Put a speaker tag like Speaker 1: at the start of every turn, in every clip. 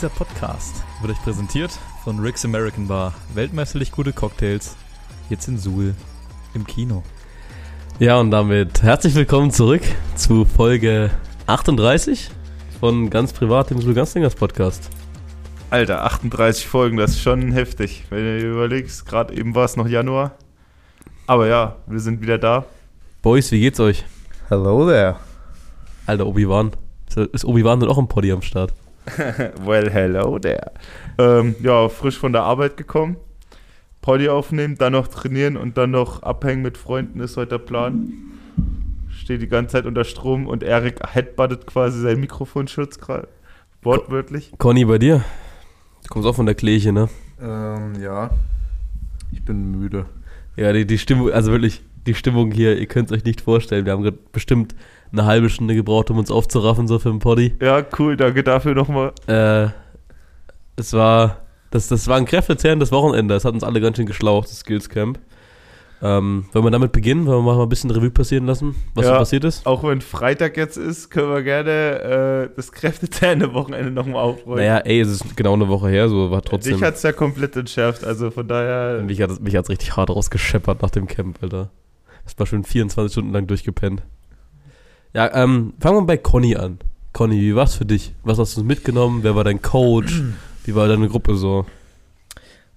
Speaker 1: Dieser Podcast wird euch präsentiert von Rick's American Bar. Weltmeisterlich gute Cocktails. Jetzt in Suhl im Kino.
Speaker 2: Ja, und damit herzlich willkommen zurück zu Folge 38 von ganz privat dem Suhl Ganzlingers Podcast.
Speaker 3: Alter, 38 Folgen, das ist schon heftig. Wenn du dir überlegst, gerade eben war es noch Januar. Aber ja, wir sind wieder da.
Speaker 2: Boys, wie geht's euch?
Speaker 4: Hello there.
Speaker 2: Alter, Obi-Wan. Ist Obi-Wan denn auch im Poddy am Start?
Speaker 3: well, hello there. Ähm, ja, frisch von der Arbeit gekommen. Poddy aufnehmen, dann noch trainieren und dann noch abhängen mit Freunden ist heute der Plan. Steht die ganze Zeit unter Strom und Erik headbuttet quasi seinen Mikrofonschutz gerade. Wortwörtlich.
Speaker 2: Conny, bei dir? Du kommst auch von der Kleche, ne?
Speaker 4: Ähm, ja. Ich bin müde.
Speaker 2: Ja, die, die Stimmung, also wirklich, die Stimmung hier, ihr könnt es euch nicht vorstellen. Wir haben gerade bestimmt eine halbe Stunde gebraucht, um uns aufzuraffen, so für den Poddy.
Speaker 3: Ja, cool, danke dafür nochmal.
Speaker 2: Äh, es war, das, das war ein kräftezehrendes Wochenende. Es hat uns alle ganz schön geschlaucht, das Skills Camp. Ähm, wollen wir damit beginnen? Wollen wir mal ein bisschen Revue passieren lassen, was
Speaker 3: Ja.
Speaker 2: so passiert ist?
Speaker 3: Auch wenn Freitag jetzt ist, können wir gerne äh, das kräftezerrende Wochenende nochmal aufrollen.
Speaker 2: Naja, ey, es ist genau eine Woche her, so war trotzdem.
Speaker 3: Dich hat es ja komplett entschärft, also von daher.
Speaker 2: mich hat es mich hat's richtig hart rausgescheppert nach dem Camp, Alter. Das war schon 24 Stunden lang durchgepennt. Ja, ähm, fangen wir bei Conny an. Conny, wie war's für dich? Was hast du mitgenommen? Wer war dein Coach? Wie war deine Gruppe so?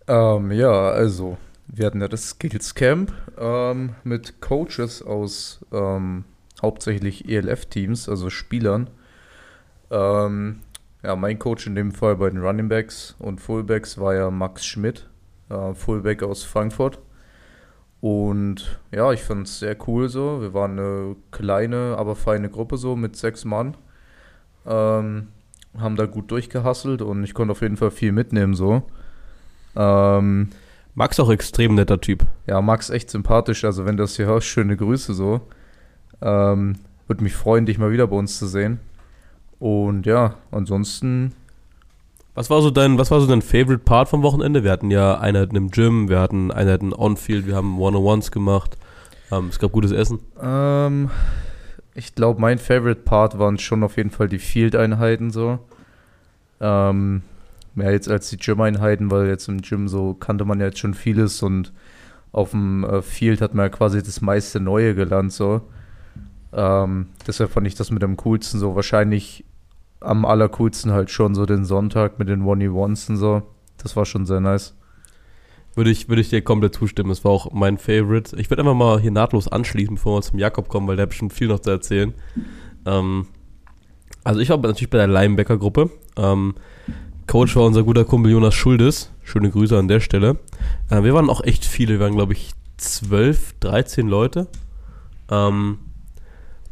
Speaker 4: Ähm, ja, also, wir hatten ja das Skills Camp ähm, mit Coaches aus ähm, hauptsächlich ELF-Teams, also Spielern. Ähm, ja, mein Coach in dem Fall bei den Running Backs und Fullbacks war ja Max Schmidt, äh, Fullback aus Frankfurt. Und ja, ich fand es sehr cool so. Wir waren eine kleine, aber feine Gruppe so mit sechs Mann. Ähm, haben da gut durchgehasselt und ich konnte auf jeden Fall viel mitnehmen so. Ähm,
Speaker 2: Max auch extrem netter Typ.
Speaker 4: ja, Max echt sympathisch. Also wenn du das hier hörst, schöne Grüße so. Ähm, Würde mich freuen, dich mal wieder bei uns zu sehen. Und ja, ansonsten,
Speaker 2: Was war so dein, was war so dein Favorite Part vom Wochenende? Wir hatten ja Einheiten im Gym, wir hatten Einheiten on-field, wir haben One-on-Ones gemacht. Ähm, es gab gutes Essen.
Speaker 4: ähm, ich glaube, mein Favorite Part waren schon auf jeden Fall die Field-Einheiten so. Ähm, mehr jetzt als die Gym-Einheiten, weil jetzt im Gym so kannte man ja jetzt schon vieles und auf dem äh, Field hat man ja quasi das meiste Neue gelernt so. Ähm, deshalb fand ich das mit am coolsten so. Wahrscheinlich am allercoolsten halt schon so den Sonntag mit den One-E-Ones und so. Das war schon sehr nice.
Speaker 2: Würde ich, würde ich dir komplett zustimmen. Es war auch mein Favorite. Ich würde einfach mal hier nahtlos anschließen, bevor wir zum Jakob kommen, weil der hat bestimmt viel noch zu erzählen. Ähm, also ich war natürlich bei der Linebacker-Gruppe. Ähm, Coach war unser guter Kumpel Jonas Schuldes. Schöne Grüße an der Stelle. Äh, wir waren auch echt viele. Wir waren, glaube ich, 12, 13 Leute. Ähm,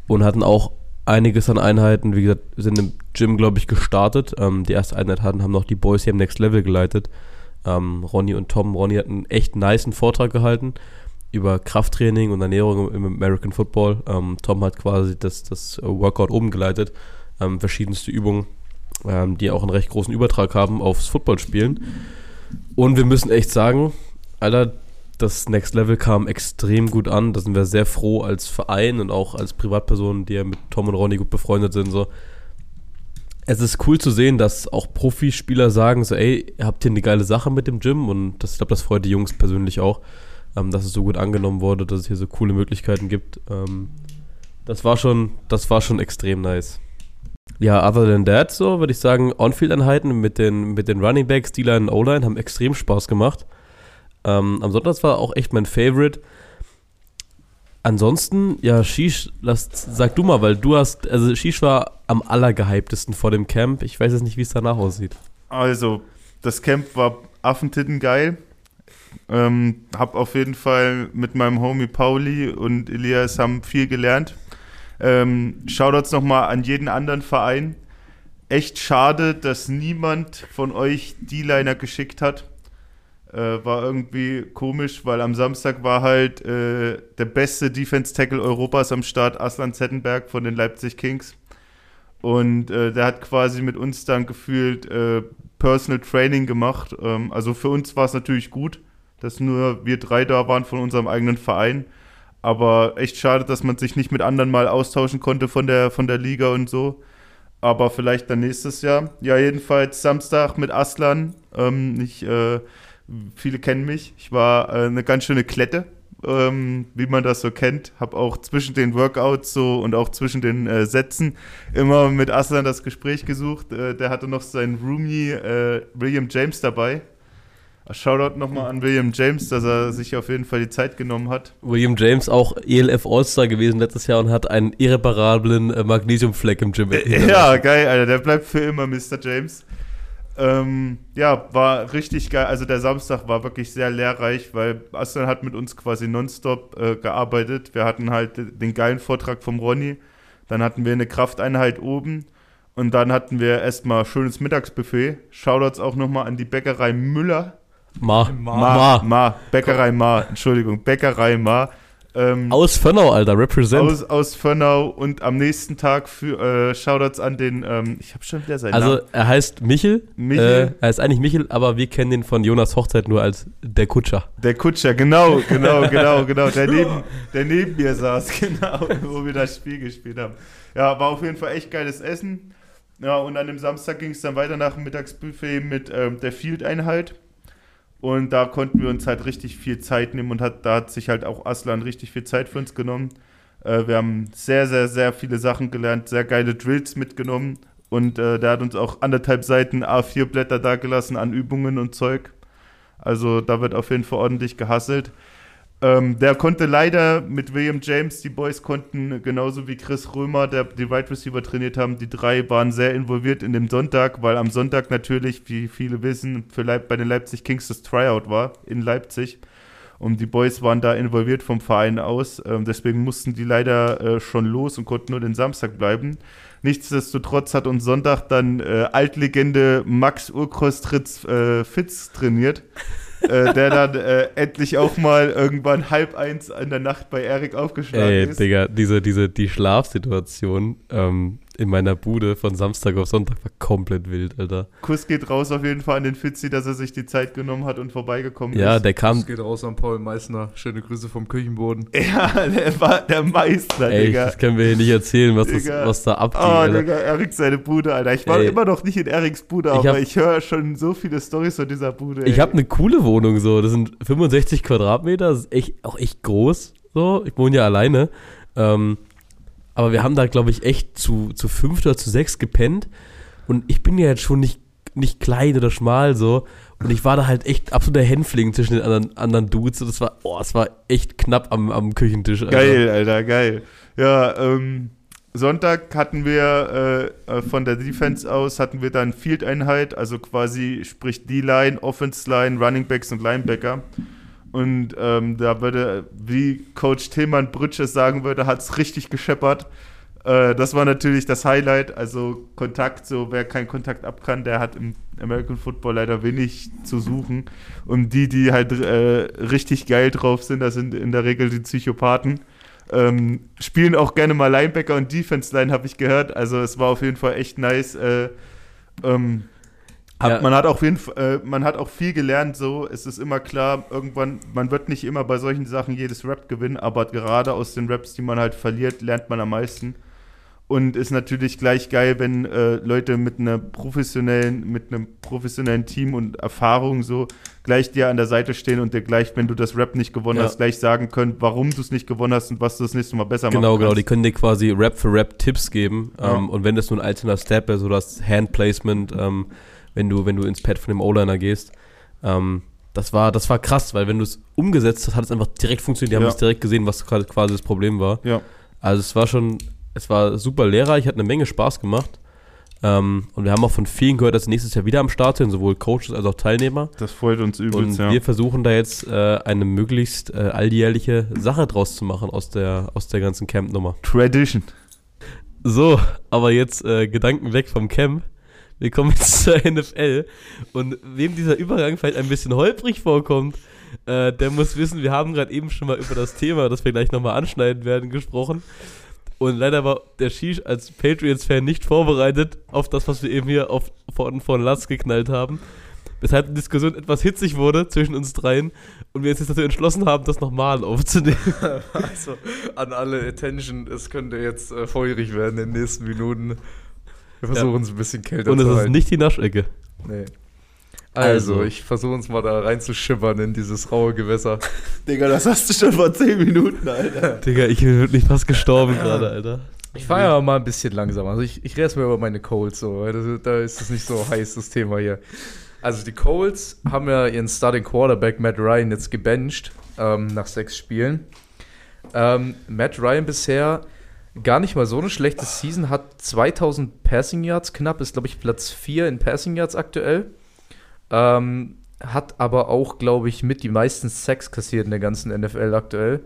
Speaker 2: und hatten auch einiges an Einheiten. Wie gesagt, sind im Gym, glaube ich, gestartet. Ähm, die erste Einheit hatten, haben noch die Boys hier im Next Level geleitet. Ähm, Ronny und Tom. Ronny hat einen echt niceen Vortrag gehalten über Krafttraining und Ernährung im American Football. Ähm, Tom hat quasi das, das Workout oben geleitet. Ähm, verschiedenste Übungen, ähm, die auch einen recht großen Übertrag haben aufs Footballspielen. Und wir müssen echt sagen, Alter, das Next Level kam extrem gut an. Da sind wir sehr froh als Verein und auch als Privatpersonen, die ja mit Tom und Ronny gut befreundet sind. So. Es ist cool zu sehen, dass auch Profispieler sagen, so, ey, ihr habt hier eine geile Sache mit dem Gym und das, ich glaube, das freut die Jungs persönlich auch, ähm, dass es so gut angenommen wurde, dass es hier so coole Möglichkeiten gibt. Ähm, das war schon, das war schon extrem nice. Ja, other than that, so würde ich sagen, On-Field-Einheiten mit den, mit den Running Backs, D-Line und O-Line haben extrem Spaß gemacht. Ähm, am Sonntag war auch echt mein Favorite. Ansonsten, ja, Shish, lass, sag du mal, weil du hast, also Shish war am allergehyptesten vor dem Camp. Ich weiß jetzt nicht, wie es danach aussieht.
Speaker 3: Also, das Camp war affentitten geil. Ähm, hab auf jeden Fall mit meinem Homie Pauli und Elias haben viel gelernt. Ähm, Shoutouts nochmal an jeden anderen Verein. Echt schade, dass niemand von euch D-Liner geschickt hat. Äh, war irgendwie komisch, weil am Samstag war halt äh, der beste Defense Tackle Europas am Start, Aslan Zettenberg von den Leipzig Kings. Und äh, der hat quasi mit uns dann gefühlt äh, Personal Training gemacht. Ähm, also für uns war es natürlich gut, dass nur wir drei da waren von unserem eigenen Verein. Aber echt schade, dass man sich nicht mit anderen mal austauschen konnte von der, von der Liga und so. aber vielleicht dann nächstes Jahr. Ja, jedenfalls Samstag mit Aslan. Ähm, ich, äh, viele kennen mich. Ich war äh, eine ganz schöne Klette, ähm, wie man das so kennt. Habe auch zwischen den Workouts so und auch zwischen den äh, Sätzen immer mit Aslan das Gespräch gesucht. Äh, der hatte noch seinen Roomie äh, William James dabei. Shoutout nochmal an William James, dass er sich auf jeden Fall die Zeit genommen hat.
Speaker 2: William James auch ELF All-Star gewesen letztes Jahr und hat einen irreparablen äh, Magnesiumfleck im Gym.
Speaker 3: Ja, geil, Alter. Der bleibt für immer Mr. James. Ähm, ja, war richtig geil. Also der Samstag war wirklich sehr lehrreich, weil Aslan hat mit uns quasi nonstop äh, gearbeitet. Wir hatten halt den geilen Vortrag vom Ronny. Dann hatten wir eine Krafteinheit oben. Und dann hatten wir erstmal schönes Mittagsbuffet. Shoutouts auch nochmal an die Bäckerei Müller
Speaker 2: Ma.
Speaker 3: Ma. Ma. Ma. Bäckerei Ma. Entschuldigung. Bäckerei Ma.
Speaker 2: Ähm, aus Fönnau, Alter, represent.
Speaker 3: Aus, aus Fönnau und am nächsten Tag für äh, Shoutouts an den, ähm, ich habe schon wieder seinen
Speaker 2: also,
Speaker 3: Namen.
Speaker 2: Also er heißt Michel.
Speaker 3: Michel.
Speaker 2: Äh, er heißt eigentlich Michel, aber wir kennen ihn von Jonas Hochzeit nur als der Kutscher.
Speaker 3: Der Kutscher, genau, genau, genau, genau. Der neben, der neben mir saß, genau, wo wir das Spiel gespielt haben. Ja, war auf jeden Fall echt geiles Essen. Ja, und an dem Samstag ging es dann weiter nach dem Mittagsbuffet mit ähm, der Field-Einheit. Und da konnten wir uns halt richtig viel Zeit nehmen und hat, da hat sich halt auch Aslan richtig viel Zeit für uns genommen. Äh, wir haben sehr, sehr, sehr viele Sachen gelernt, sehr geile Drills mitgenommen und äh, der hat uns auch anderthalb Seiten A4-Blätter da gelassen an Übungen und Zeug. Also da wird auf jeden Fall ordentlich gehasselt. Ähm, der konnte leider mit William James, die Boys konnten genauso wie Chris Römer, der die Wide right Receiver trainiert haben, die drei waren sehr involviert in dem Sonntag, weil am Sonntag natürlich, wie viele wissen, für Leip bei den Leipzig Kings das Tryout war in Leipzig. Und die Boys waren da involviert vom Verein aus. Ähm, deswegen mussten die leider äh, schon los und konnten nur den Samstag bleiben. Nichtsdestotrotz hat uns Sonntag dann äh, Altlegende Max Urkostritz äh, Fitz trainiert äh, der dann äh, endlich auch mal irgendwann halb eins in der Nacht bei Erik aufgeschlagen Ey, ist.
Speaker 2: Digga, diese, diese, die Schlafsituation ähm, in meiner Bude von Samstag auf Sonntag war komplett wild, Alter.
Speaker 3: Kuss geht raus auf jeden Fall an den Fitzi, dass er sich die Zeit genommen hat und vorbeigekommen
Speaker 2: ja, ist. Ja, der kam.
Speaker 4: Kuss geht raus an Paul Meissner. Schöne Grüße vom Küchenboden.
Speaker 3: Ja, der war der Meister,
Speaker 2: Ey,
Speaker 3: Digga.
Speaker 2: Das können wir hier nicht erzählen, was, das, was da abgeht. Oh,
Speaker 3: Alter. Digga, Erik seine Bude, Alter. Ich war Ey. immer noch nicht in Eriks Bude, aber ich, hab, ich höre schon so viele Storys von dieser Bude.
Speaker 2: Ey. Ich habe eine coole Wohnung so. Das sind 65 Quadratmeter, das ist echt, auch echt groß. So, ich wohne ja alleine. Ähm, aber wir haben da, glaube ich, echt zu, zu fünf oder zu sechs gepennt. Und ich bin ja jetzt schon nicht, nicht klein oder schmal so. Und ich war da halt echt absoluter Hänfling zwischen den anderen, anderen Dudes. Und das war, oh, es war echt knapp am, am Küchentisch.
Speaker 3: Alter. Geil, Alter, geil. Ja, ähm, Sonntag hatten wir äh, äh, von der Defense aus hatten wir dann Field-Einheit, also quasi sprich D-Line, Offense-Line, Running Backs und Linebacker. Und ähm, da würde, wie Coach Tillmann Brütsches sagen würde, hat es richtig gescheppert. Äh, das war natürlich das Highlight. Also Kontakt, so wer keinen Kontakt ab kann, der hat im American Football leider wenig zu suchen. Und die, die halt äh, richtig geil drauf sind, das sind in der Regel die Psychopathen. Ähm, spielen auch gerne mal Linebacker und Defense Line, habe ich gehört. Also es war auf jeden Fall echt nice. Äh, ähm, hat, ja. Man hat auf jeden Fall, äh, man hat auch viel gelernt. So, es ist immer klar, irgendwann, man wird nicht immer bei solchen Sachen jedes Rap gewinnen, aber gerade aus den Raps, die man halt verliert, lernt man am meisten. Und ist natürlich gleich geil, wenn äh, Leute mit einer professionellen, mit einem professionellen Team und Erfahrung so gleich dir an der Seite stehen und dir gleich, wenn du das Rap nicht gewonnen ja. hast, gleich sagen können, warum du es nicht gewonnen hast und was du das nächste Mal besser
Speaker 2: genau,
Speaker 3: machen
Speaker 2: kannst. Genau, genau. Die können dir quasi Rap für Rap Tipps geben. Ja. Ähm, und wenn das nur ein einzelner Step ist, so das Handplacement, ähm, wenn du, wenn du ins Pad von dem O-Liner gehst. Ähm, das war, das war krass, weil wenn du es umgesetzt hast, hat es einfach direkt funktioniert. Die haben es direkt gesehen, was quasi das Problem war.
Speaker 3: Ja.
Speaker 2: Also es war schon, es war super lehrreich, hat eine Menge Spaß gemacht. Ähm, und wir haben auch von vielen gehört, dass sie nächstes Jahr wieder am Start sind, sowohl Coaches als auch Teilnehmer.
Speaker 3: Das freut uns übelst,
Speaker 2: Und ja. wir versuchen da jetzt äh, eine möglichst äh, alljährliche Sache draus zu machen aus der, aus der ganzen Camp-Nummer.
Speaker 3: Tradition.
Speaker 2: So, aber jetzt äh, Gedanken weg vom Camp. Wir kommen jetzt zur NFL. Und wem dieser Übergang vielleicht ein bisschen holprig vorkommt, äh, der muss wissen, wir haben gerade eben schon mal über das Thema, das wir gleich nochmal anschneiden werden, gesprochen. Und leider war der Shish als Patriots-Fan nicht vorbereitet auf das, was wir eben hier auf, von, von Latz geknallt haben. Weshalb die Diskussion etwas hitzig wurde zwischen uns dreien und wir jetzt dazu entschlossen haben, das nochmal aufzunehmen.
Speaker 4: Also an alle Attention, es könnte jetzt äh, feurig werden in den nächsten Minuten. Wir versuchen es ein bisschen kälter
Speaker 2: Und es
Speaker 4: zu
Speaker 2: ist nicht die Naschecke.
Speaker 4: Nee. Also,
Speaker 2: Also.
Speaker 4: ich versuche uns mal da reinzuschimmern in dieses raue Gewässer.
Speaker 3: Digga, das hast du schon vor 10 Minuten, Alter.
Speaker 2: Digga, ich bin wirklich fast gestorben gerade, Alter.
Speaker 4: Ich fahre ja mal ein bisschen langsamer. Also ich, ich rede mal über meine Colts so, weil das, da ist es nicht so heiß, das Thema hier. Also die Colts haben ja ihren Starting Quarterback Matt Ryan jetzt gebencht ähm, nach sechs Spielen. Ähm, Matt Ryan bisher gar nicht mal so eine schlechte Season, hat 2000 Passing Yards knapp, ist glaube ich Platz 4 in Passing Yards aktuell. Ähm, hat aber auch, glaube ich, mit die meisten Sacks kassiert in der ganzen NFL aktuell.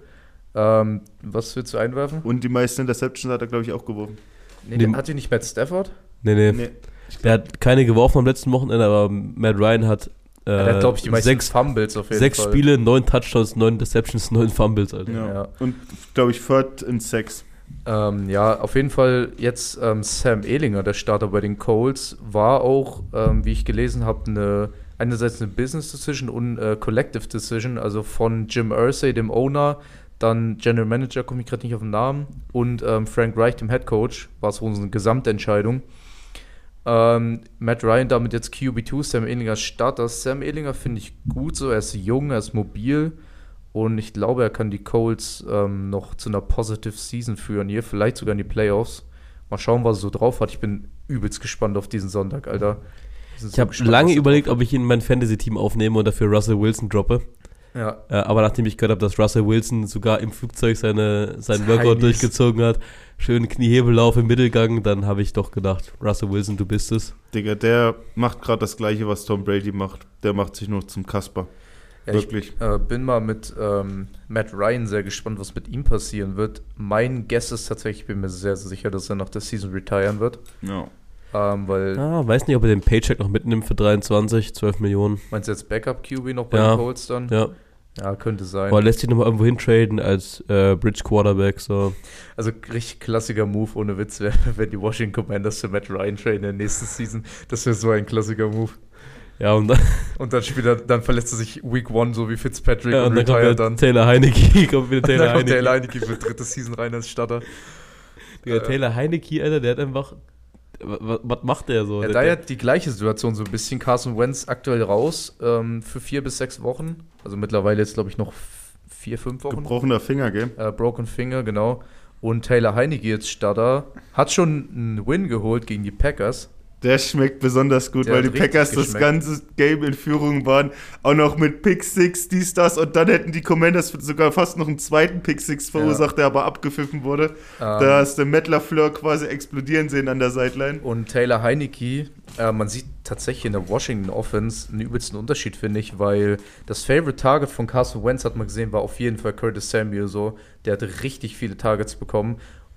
Speaker 4: Ähm, was willst du einwerfen?
Speaker 3: Und die meisten Interceptions hat er, glaube ich, auch geworfen.
Speaker 4: Nee, der hat die nicht Matt Stafford?
Speaker 2: Nee, nee.
Speaker 3: Nee.
Speaker 2: Der hat keine geworfen am letzten Wochenende, aber Matt Ryan hat, äh,
Speaker 4: der hat, glaube ich, die meisten
Speaker 2: sechs,
Speaker 4: Fumbles auf jeden
Speaker 2: sechs
Speaker 4: Fall.
Speaker 2: Spiele, neun Touchdowns, neun Interceptions, neun Fumbles, Alter.
Speaker 3: Ja.
Speaker 4: Ja.
Speaker 3: Und, glaube ich, Third in Sex.
Speaker 4: Ähm, ja, auf jeden Fall jetzt ähm, Sam Ehlinger, der Starter bei den Colts, war auch, ähm, wie ich gelesen habe, eine einerseits eine Business Decision und äh, Collective Decision, also von Jim Irsay, dem Owner, dann General Manager, komme ich gerade nicht auf den Namen, und ähm, Frank Reich, dem Head Coach, war es eine Gesamtentscheidung. Ähm, Matt Ryan damit jetzt QB2, Sam Ehlinger Starter. Sam Ehlinger finde ich gut so, er ist jung, er ist mobil und ich glaube, er kann die Colts ähm, noch zu einer Positive Season führen, hier vielleicht sogar in die Playoffs. Mal schauen, was er so drauf hat. Ich bin übelst gespannt auf diesen Sonntag, Alter.
Speaker 2: Ich
Speaker 4: so
Speaker 2: habe lange
Speaker 4: er
Speaker 2: überlegt, ob ich ihn in mein Fantasy-Team aufnehme und dafür Russell Wilson droppe.
Speaker 4: Ja,
Speaker 2: Äh, aber nachdem ich gehört habe, dass Russell Wilson sogar im Flugzeug seine, seinen Workout durchgezogen hat, schön Kniehebellauf im Mittelgang, dann habe ich doch gedacht, Russell Wilson, du bist es.
Speaker 3: Digga, der macht gerade das Gleiche, was Tom Brady macht. Der macht sich nur zum Kasper.
Speaker 4: Ja ich
Speaker 3: Wirklich.
Speaker 4: äh, bin mal mit ähm, Matt Ryan sehr gespannt, was mit ihm passieren wird. Mein Guess ist tatsächlich, ich bin mir sehr, sehr sicher, dass er nach der Season retiren wird.
Speaker 3: Ja.
Speaker 4: Ähm, weil,
Speaker 2: Ah, weiß nicht, ob er den Paycheck noch mitnimmt für 23, 12 Millionen.
Speaker 4: meinst du jetzt Backup-QB noch bei
Speaker 2: Ja.
Speaker 4: den Colts dann?
Speaker 2: Ja.
Speaker 4: Ja, könnte sein.
Speaker 2: Aber lässt sich nochmal irgendwo hintraden als äh, Bridge Quarterback, so.
Speaker 4: Also richtig klassiker Move ohne Witz, wäre, wenn die Washington Commanders für Matt Ryan traden in der nächsten Season. Das wäre so ein klassiker Move.
Speaker 2: Ja, und dann,
Speaker 4: Und dann spielt er, dann verletzt er sich Week One, so wie Fitzpatrick
Speaker 2: ja,
Speaker 4: und,
Speaker 2: und dann kommt
Speaker 4: dann.
Speaker 2: Taylor Heineke, kommt wieder Taylor
Speaker 4: dann kommt der
Speaker 2: Heineke.
Speaker 4: Heineke für dritte Season rein als Starter.
Speaker 2: Digga, Taylor Heineke, Alter, der hat einfach, was, macht der so?
Speaker 4: Ja,
Speaker 2: der,
Speaker 4: da ja die gleiche Situation so ein bisschen. Carson Wentz aktuell raus ähm, für vier bis sechs Wochen. Also mittlerweile jetzt, glaube ich, noch vier, fünf Wochen.
Speaker 3: Gebrochener Finger, gell?
Speaker 4: Äh, Broken Finger, genau. Und Taylor Heineke jetzt Starter. Hat schon einen Win geholt gegen die Packers.
Speaker 3: Der schmeckt besonders gut,
Speaker 4: Der
Speaker 3: weil die Packers das
Speaker 4: geschmeckt.
Speaker 3: ganze Game in Führung waren. Auch noch mit Pick Six, dies, das. Und dann hätten die Commanders sogar fast noch einen zweiten Pick Six verursacht, der aber abgepfiffen wurde.
Speaker 4: Ähm,
Speaker 3: Da hast du Matt LaFleur quasi explodieren sehen an der Sideline.
Speaker 4: Und Taylor Heineke, äh, man sieht tatsächlich in der Washington Offense einen übelsten Unterschied, finde ich, weil das Favorite Target von Carson Wentz, hat man gesehen, war auf jeden Fall Curtis Samuel so. Der hatte richtig viele Targets bekommen.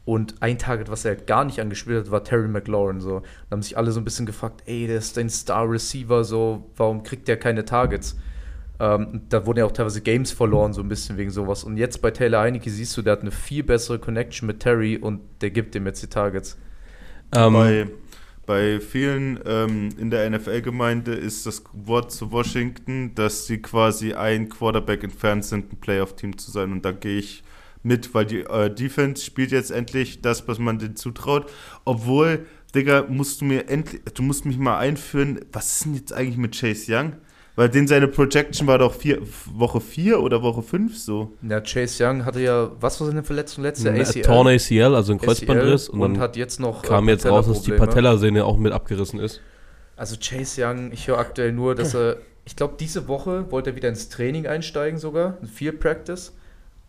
Speaker 4: Und ein Target, was er halt gar nicht angespielt hat, war Terry McLaurin so. Da haben sich alle so ein bisschen gefragt, ey, der ist dein Star Receiver, so, warum kriegt der keine Targets? Ähm, da wurden ja auch teilweise Games verloren, so ein bisschen wegen sowas. Und jetzt bei Taylor Heineke siehst du, der hat eine viel bessere Connection mit Terry und der gibt ihm jetzt die Targets.
Speaker 2: ähm,
Speaker 3: bei, bei vielen ähm, in der NFL-Gemeinde ist das Wort zu Washington, dass sie quasi ein Quarterback entfernt sind, ein Playoff-Team zu sein. Und da gehe ich mit, weil die äh, Defense spielt jetzt endlich das, was man denen zutraut. Obwohl, Digga, musst du mir endlich, du musst mich mal einführen, was ist denn jetzt eigentlich mit Chase Young? Weil den seine Projection war doch vier, Woche 4 oder Woche 5 so.
Speaker 4: Ja, Chase Young hatte ja, was war seine Verletzung letzte?
Speaker 2: ein Torn ACL, also ein Kreuzbandriss.
Speaker 4: und,
Speaker 2: Und, dann
Speaker 4: hat jetzt noch
Speaker 2: kam
Speaker 4: äh,
Speaker 2: jetzt raus, dass die. Patellasehne auch mit abgerissen ist.
Speaker 4: Also Chase Young, ich höre aktuell nur, dass er, ich glaube, diese Woche wollte er wieder ins Training einsteigen sogar, in Field Practice.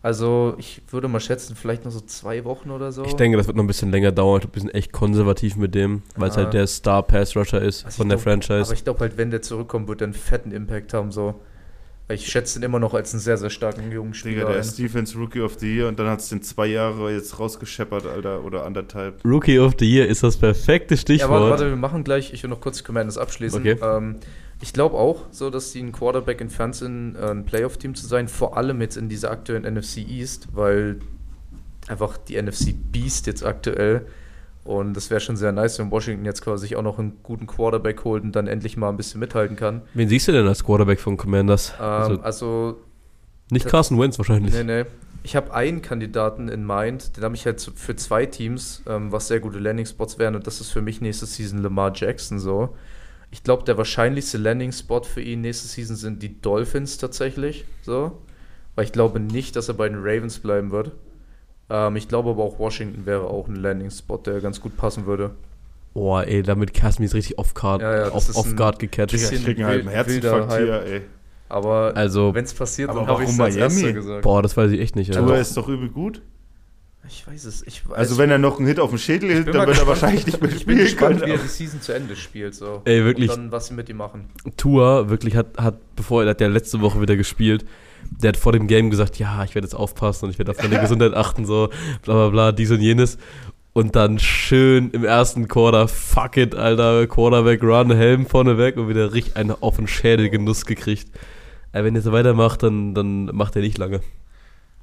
Speaker 4: Also ich würde mal schätzen, vielleicht noch so zwei Wochen oder so.
Speaker 2: Ich denke, das wird noch ein bisschen länger dauern. Ich glaube, wir sind echt konservativ mit dem, weil es
Speaker 4: Ah.
Speaker 2: halt der Star-Pass-Rusher ist
Speaker 4: Also
Speaker 2: von der
Speaker 4: glaub-
Speaker 2: Franchise.
Speaker 4: Aber ich glaube halt, wenn der zurückkommt, wird er einen fetten Impact haben. So. Ich schätze ihn immer noch als einen sehr, sehr starken jungen
Speaker 3: Digga,
Speaker 4: Spieler.
Speaker 3: der
Speaker 4: ein.
Speaker 3: ist Defense Rookie of the Year und dann hat es den zwei Jahre jetzt rausgescheppert, Alter, oder anderthalb.
Speaker 2: Rookie of the Year ist das perfekte
Speaker 4: Ja,
Speaker 2: Stichwort.
Speaker 4: warte, warte, wir machen gleich, ich will noch kurz die Commanders abschließen.
Speaker 2: Okay.
Speaker 4: Ähm, ich glaube auch, so dass die ein Quarterback entfernt sind, äh, ein Playoff-Team zu sein, vor allem jetzt in dieser aktuellen NFC East, weil einfach die NFC Beast jetzt aktuell und das wäre schon sehr nice, wenn Washington jetzt quasi sich auch noch einen guten Quarterback holt und dann endlich mal ein bisschen mithalten kann.
Speaker 2: Wen siehst du denn als Quarterback von Commanders?
Speaker 4: Ähm,
Speaker 2: also
Speaker 4: also,
Speaker 2: nicht Carson Wentz wahrscheinlich.
Speaker 4: nee, nee. ich habe einen Kandidaten in mind, den habe ich halt für zwei Teams, ähm, was sehr gute Landing-Spots wären und das ist für mich nächste Season Lamar Jackson so. Ich glaube, der wahrscheinlichste Landing-Spot für ihn nächste Season sind die Dolphins tatsächlich, so. Weil ich glaube nicht, dass er bei den Ravens bleiben wird. Ähm, ich glaube aber auch Washington wäre auch ein Landing-Spot, der ganz gut passen würde.
Speaker 2: Boah, ey, damit du mich richtig off-guard
Speaker 4: Ja, ja,
Speaker 2: off,
Speaker 4: ist
Speaker 2: off guard gecatcht.
Speaker 3: Ich krieg halt einen Herzinfarkt hier, ey.
Speaker 4: Aber
Speaker 2: Also,
Speaker 4: wenn es passiert,
Speaker 3: Aber
Speaker 4: dann habe ich es als erster
Speaker 3: Miami?
Speaker 4: gesagt.
Speaker 2: boah, das weiß ich echt nicht.
Speaker 3: Tour
Speaker 2: Alter.
Speaker 3: ist doch übel gut.
Speaker 4: Ich weiß es. Ich,
Speaker 3: Also wenn er noch einen Hit auf den Schädel hält,
Speaker 4: bin
Speaker 3: dann wird er
Speaker 4: gespannt.
Speaker 3: wahrscheinlich nicht mehr
Speaker 4: ich bin
Speaker 3: spielen
Speaker 4: gespannt,
Speaker 3: können.
Speaker 4: wie er die Season zu Ende spielt. So.
Speaker 2: Ey, wirklich.
Speaker 4: Und dann, was sie mit ihm machen.
Speaker 2: Tour wirklich hat, hat, bevor er hat ja letzte Woche wieder gespielt, der hat vor dem Game gesagt, ja, ich werde jetzt aufpassen und ich werde auf meine Gesundheit achten, so, bla bla bla, dies und jenes. Und dann schön im ersten Quarter, fuck it, Alter, Quarterback Run, Helm vorne weg und wieder richtig einen auf den Schädel Genuss gekriegt. Ey, wenn er so weitermacht, dann, dann macht er nicht lange.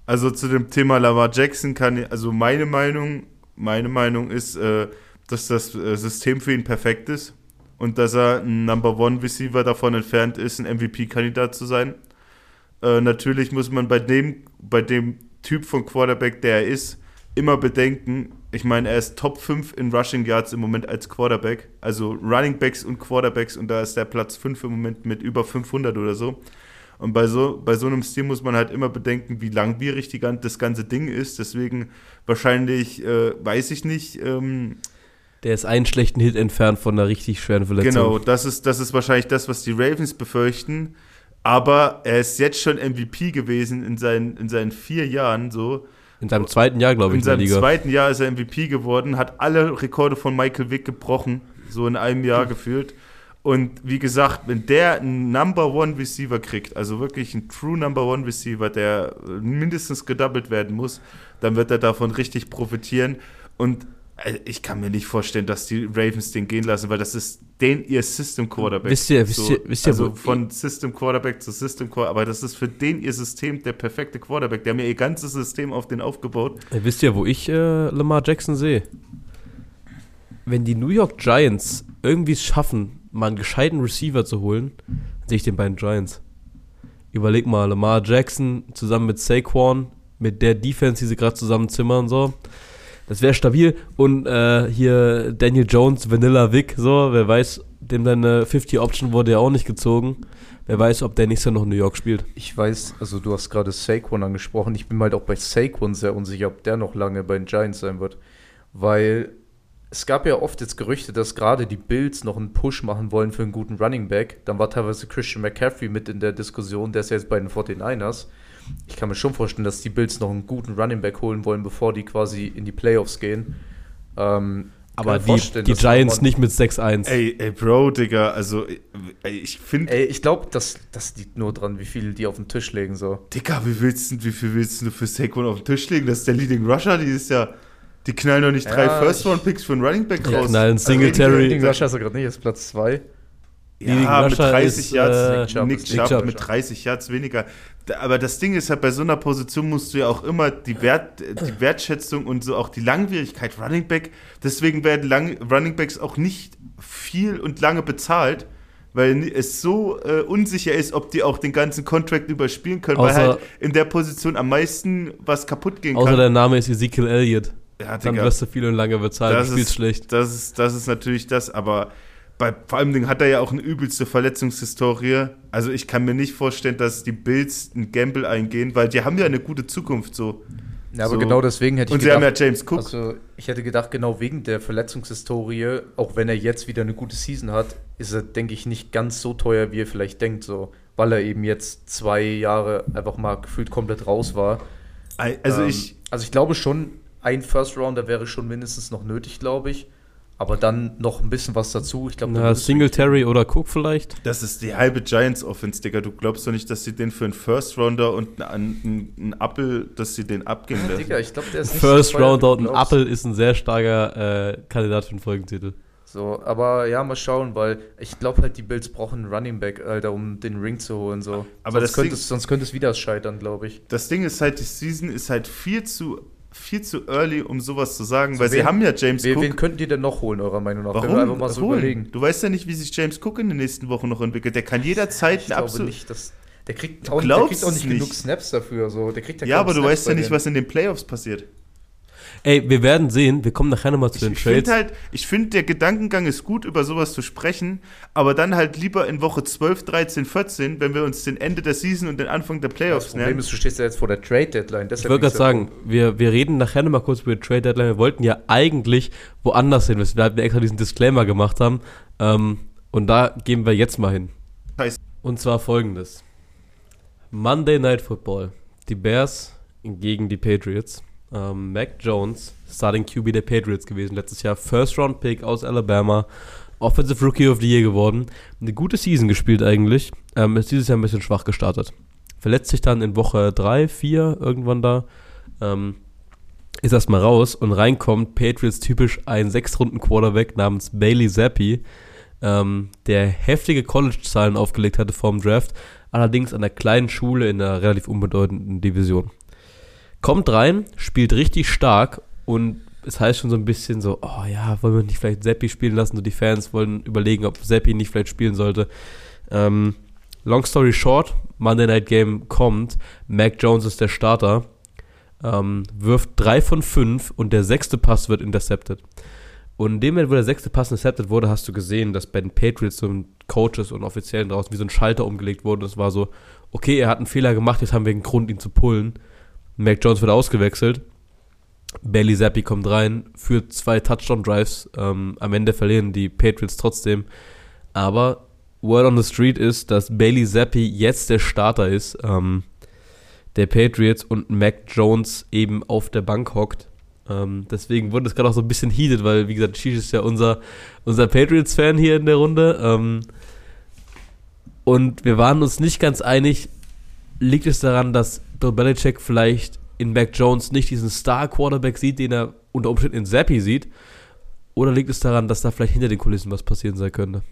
Speaker 3: Also zu dem Thema Lamar Jackson kann also meine Meinung, meine Meinung ist, äh, dass das äh, System für ihn perfekt ist und dass er ein Number One Receiver davon entfernt ist, ein MVP-Kandidat zu sein. Äh, natürlich muss man bei dem, bei dem Typ von Quarterback, der er ist, immer bedenken, ich meine, er ist Top 5 in Rushing Yards im Moment als Quarterback, also Running Backs und Quarterbacks und da ist der Platz 5 im Moment mit über 500 oder so. Und bei so, bei so einem Stil muss man halt immer bedenken, wie langwierig die, das ganze Ding ist. Deswegen wahrscheinlich, äh, weiß ich nicht, ähm,
Speaker 2: Der ist einen schlechten Hit entfernt von einer richtig schweren Verletzung.
Speaker 3: genau, das ist, das ist wahrscheinlich das, was die Ravens befürchten. Aber er ist jetzt schon MVP gewesen in seinen, in seinen vier Jahren so.
Speaker 2: In seinem zweiten Jahr, glaube ich,
Speaker 3: In
Speaker 2: in
Speaker 3: seinem
Speaker 2: Liga.
Speaker 3: zweiten Jahr ist er MVP geworden, hat alle Rekorde von Michael Vick gebrochen, so in einem Jahr gefühlt. Und wie gesagt, wenn der einen Number One Receiver kriegt, also wirklich einen True Number One Receiver, der mindestens gedoubled werden muss, dann wird er davon richtig profitieren. Und äh, ich kann mir nicht vorstellen, dass die Ravens den gehen lassen, weil das ist den ihr System Quarterback.
Speaker 2: Wisst ihr- wisst ihr- wisst ihr,
Speaker 3: also von System Quarterback zu System Quarterback, aber das ist für den ihr System der perfekte Quarterback. Die haben ja ihr ganzes System auf den aufgebaut.
Speaker 2: Wisst ihr, wo ich äh, Lamar Jackson sehe? Wenn die New York Giants irgendwie es schaffen, mal einen gescheiten Receiver zu holen, sehe ich den bei den Giants. Überleg mal, Lamar Jackson zusammen mit Saquon, mit der Defense, die sie gerade zusammen zimmern, so. Das wäre stabil. Und äh, hier Daniel Jones, Vanilla Vic, so, wer weiß, dem deine 50-Option wurde ja auch nicht gezogen. Wer weiß, ob der nächstes Jahr noch New York spielt.
Speaker 4: Ich weiß, also du hast gerade Saquon angesprochen. Ich bin halt auch bei Saquon sehr unsicher, ob der noch lange bei den Giants sein wird. Weil es gab ja oft jetzt Gerüchte, dass gerade die Bills noch einen Push machen wollen für einen guten Running Back. Dann war teilweise Christian McCaffrey mit in der Diskussion, der ist ja jetzt bei den 49ers. Ich kann mir schon vorstellen, dass die Bills noch einen guten Running Back holen wollen, bevor die quasi in die Playoffs gehen. Ähm,
Speaker 2: Aber die, die Giants
Speaker 4: man-
Speaker 2: nicht mit 6-1.
Speaker 3: Ey, ey, Bro, Digga, also ey, ich finde,
Speaker 4: Ey, ich glaube, das, das liegt nur dran, wie viel die auf den Tisch legen. So.
Speaker 3: Digga, wie willst du, wie viel willst du für Saquon auf den Tisch legen? Das ist der Leading Rusher, die ist ja, die knallen doch nicht drei
Speaker 4: Ja,
Speaker 3: First-Round-Picks für einen Running Back
Speaker 2: Die
Speaker 3: raus.
Speaker 2: knallen
Speaker 3: Also,
Speaker 2: Singletary.
Speaker 4: Leading Rusher ist er gerade nicht, ist Platz 2.
Speaker 2: Leading
Speaker 3: Ja, mit
Speaker 2: Rusher
Speaker 3: 30
Speaker 2: ist,
Speaker 3: Yards,
Speaker 2: äh,
Speaker 3: Nick Chubb,
Speaker 4: Nick
Speaker 3: Nick mit 30 Yards weniger. Aber das Ding ist halt, bei so einer Position musst du ja auch immer die, Wert, die Wertschätzung und so auch die Langwierigkeit Running Back, deswegen werden lang, Running Backs auch nicht viel und lange bezahlt, weil es so äh, unsicher ist, ob die auch den ganzen Contract überspielen können, weil
Speaker 2: Außer-
Speaker 3: halt in der Position am meisten was kaputt gehen
Speaker 2: Außer
Speaker 3: kann.
Speaker 2: der Name ist Ezekiel Elliott.
Speaker 3: Ja,
Speaker 2: Dann
Speaker 3: Digga.
Speaker 2: wirst du viel und lange bezahlt.
Speaker 3: Das
Speaker 2: spielst
Speaker 3: ist-
Speaker 2: schlecht.
Speaker 3: Das ist, das ist natürlich das, aber bei, vor allem Dingen hat er ja auch eine übelste Verletzungshistorie. Also ich kann mir nicht vorstellen, dass die Bills ein Gamble eingehen, weil die haben ja eine gute Zukunft so.
Speaker 4: Ja, aber
Speaker 3: So.
Speaker 4: genau deswegen hätte ich
Speaker 3: Und sie
Speaker 4: gedacht,
Speaker 3: haben ja James Cook.
Speaker 4: also ich hätte gedacht, genau wegen der Verletzungshistorie, auch wenn er jetzt wieder eine gute Season hat, ist er, denke ich, nicht ganz so teuer, wie er vielleicht denkt, so, weil er eben jetzt zwei Jahre einfach mal gefühlt komplett raus war.
Speaker 3: also
Speaker 4: Ähm,
Speaker 3: ich,
Speaker 4: also ich glaube schon, ein First Rounder wäre schon mindestens noch nötig, glaube ich. Aber dann noch ein bisschen was dazu. Ich glaube,
Speaker 2: Na, Singletary oder Cook vielleicht.
Speaker 3: das ist die halbe Giants Offense, Digga. Du glaubst doch nicht, dass sie den für einen First Rounder und einen, einen Apple, dass sie den abgeben lassen.
Speaker 4: Digga, ich glaube, der ist nicht
Speaker 2: First
Speaker 4: so
Speaker 2: Rounder und ein. Apple ist ein sehr starker äh, Kandidat für den Folgentitel.
Speaker 4: So, aber ja, mal schauen, weil ich glaube halt, die Bills brauchen einen Running Back, Alter, um den Ring zu holen. So.
Speaker 3: Aber
Speaker 4: sonst,
Speaker 3: das
Speaker 4: könnte
Speaker 3: Ding-
Speaker 4: es, sonst könnte es wieder scheitern, glaube ich.
Speaker 3: Das Ding ist halt, die Season ist halt viel zu, viel zu early, um sowas zu sagen,
Speaker 4: So,
Speaker 3: weil sie
Speaker 4: wen-
Speaker 3: haben ja James
Speaker 4: Wen,
Speaker 3: Cook.
Speaker 4: wen könnten die denn noch holen, eurer Meinung nach?
Speaker 3: Warum?
Speaker 4: einfach mal so
Speaker 3: Holen?
Speaker 4: überlegen.
Speaker 3: Du weißt ja nicht, wie sich James Cook in den nächsten Wochen noch entwickelt. Der kann jederzeit
Speaker 4: Ich glaube
Speaker 3: absolut.
Speaker 4: nicht, dass. Der kriegt auch, der kriegt auch nicht,
Speaker 3: nicht.
Speaker 4: genug Snaps dafür. So. Der kriegt
Speaker 3: Ja,
Speaker 4: kaum
Speaker 3: aber du
Speaker 4: Snaps
Speaker 3: weißt ja nicht, was in den Playoffs passiert.
Speaker 2: Ey, wir werden sehen. Wir kommen nachher nochmal zu
Speaker 3: Ich,
Speaker 2: den
Speaker 3: ich
Speaker 2: Trades.
Speaker 3: finde halt, ich finde, der Gedankengang ist gut, über sowas zu sprechen, aber dann halt lieber in Woche 12, 13, 14, wenn wir uns den Ende der Season und den Anfang der
Speaker 4: Das
Speaker 3: Playoffs
Speaker 4: Problem
Speaker 3: nehmen.
Speaker 4: ist, du stehst ja jetzt vor der Trade-Deadline.
Speaker 2: ich wollte gerade sagen, wir, wir reden nachher nochmal kurz über die Trade Deadline. Wir wollten ja eigentlich woanders hin, weshalb wir extra diesen Disclaimer gemacht haben. Ähm, und da gehen wir jetzt mal hin.
Speaker 3: Heißt-
Speaker 2: Und zwar folgendes: Monday Night Football. Die Bears gegen die Patriots. Ähm, Mac Jones, Starting QB der Patriots gewesen letztes Jahr. First Round Pick aus Alabama. Offensive Rookie of the Year geworden. Eine gute Season gespielt eigentlich. Ähm, ist dieses Jahr ein bisschen schwach gestartet. Verletzt sich dann in Woche 3, 4 irgendwann da. Ähm, ist erstmal raus und reinkommt Patriots typisch ein Sechs-Runden-Quarterback namens Bailey Zappi, ähm, der heftige College-Zahlen aufgelegt hatte vorm Draft, allerdings an einer kleinen Schule in einer relativ unbedeutenden Division. Kommt rein, spielt richtig stark und es heißt schon so ein bisschen so, oh ja, wollen wir nicht vielleicht Zappi spielen lassen? So die Fans wollen überlegen, ob Zappi nicht vielleicht spielen sollte. Ähm, long story short, Monday Night Game kommt, Mac Jones ist der Starter, ähm, wirft drei von fünf und der sechste Pass wird intercepted. Und in dem Moment, wo der sechste Pass intercepted wurde, hast du gesehen, dass bei den Patriots so Coaches und Offiziellen draußen wie so ein Schalter umgelegt wurde. Das war so, okay, er hat einen Fehler gemacht, jetzt haben wir einen Grund, ihn zu pullen. Mac Jones wird ausgewechselt. Bailey Zappi kommt rein, führt zwei Touchdown-Drives. Ähm, am Ende verlieren die Patriots trotzdem. Aber Word on the Street ist, dass Bailey Zappi jetzt der Starter ist. Ähm, der Patriots und Mac Jones eben auf der Bank hockt. Ähm, deswegen wurde es gerade auch so ein bisschen heated, weil, wie gesagt, Shish ist ja unser, unser Patriots-Fan hier in der Runde. Ähm, und wir waren uns nicht ganz einig, liegt es daran, dass Bill Belichick vielleicht in Mac Jones nicht diesen Star-Quarterback sieht, den er unter Umständen in Zappi sieht? Oder liegt es daran, dass da vielleicht hinter den Kulissen was passieren sein könnte?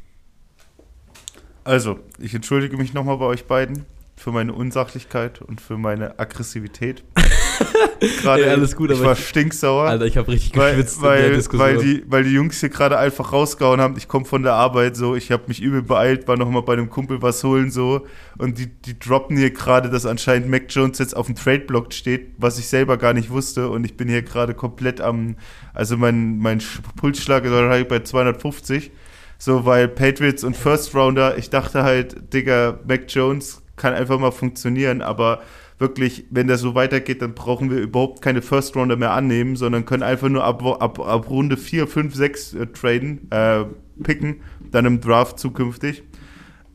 Speaker 3: Also, ich entschuldige mich nochmal bei euch beiden für meine Unsachlichkeit und für meine Aggressivität. Gerade
Speaker 2: Ey, alles gut,
Speaker 3: ich war
Speaker 2: ich-
Speaker 3: stinksauer.
Speaker 2: Alter, ich habe richtig
Speaker 3: weil,
Speaker 2: geschwitzt in der
Speaker 3: weil,
Speaker 2: Diskussion.
Speaker 3: weil, die, weil die Jungs hier gerade einfach rausgehauen haben. Ich komme von der Arbeit so, ich habe mich übel beeilt, war nochmal bei einem Kumpel was holen so. Und die, die droppen hier gerade, dass anscheinend Mac Jones jetzt auf dem Trade-Block steht, was ich selber gar nicht wusste. Und ich bin hier gerade komplett am, also mein, mein Sch- Pulsschlag ist bei 250. So, weil Patriots und First Rounder, ich dachte halt, Digga, Mac Jones kann einfach mal funktionieren, aber wirklich, wenn das so weitergeht, dann brauchen wir überhaupt keine First Rounder mehr annehmen, sondern können einfach nur ab, ab, ab Runde 4, 5, 6 äh, traden, äh, picken, dann im Draft zukünftig.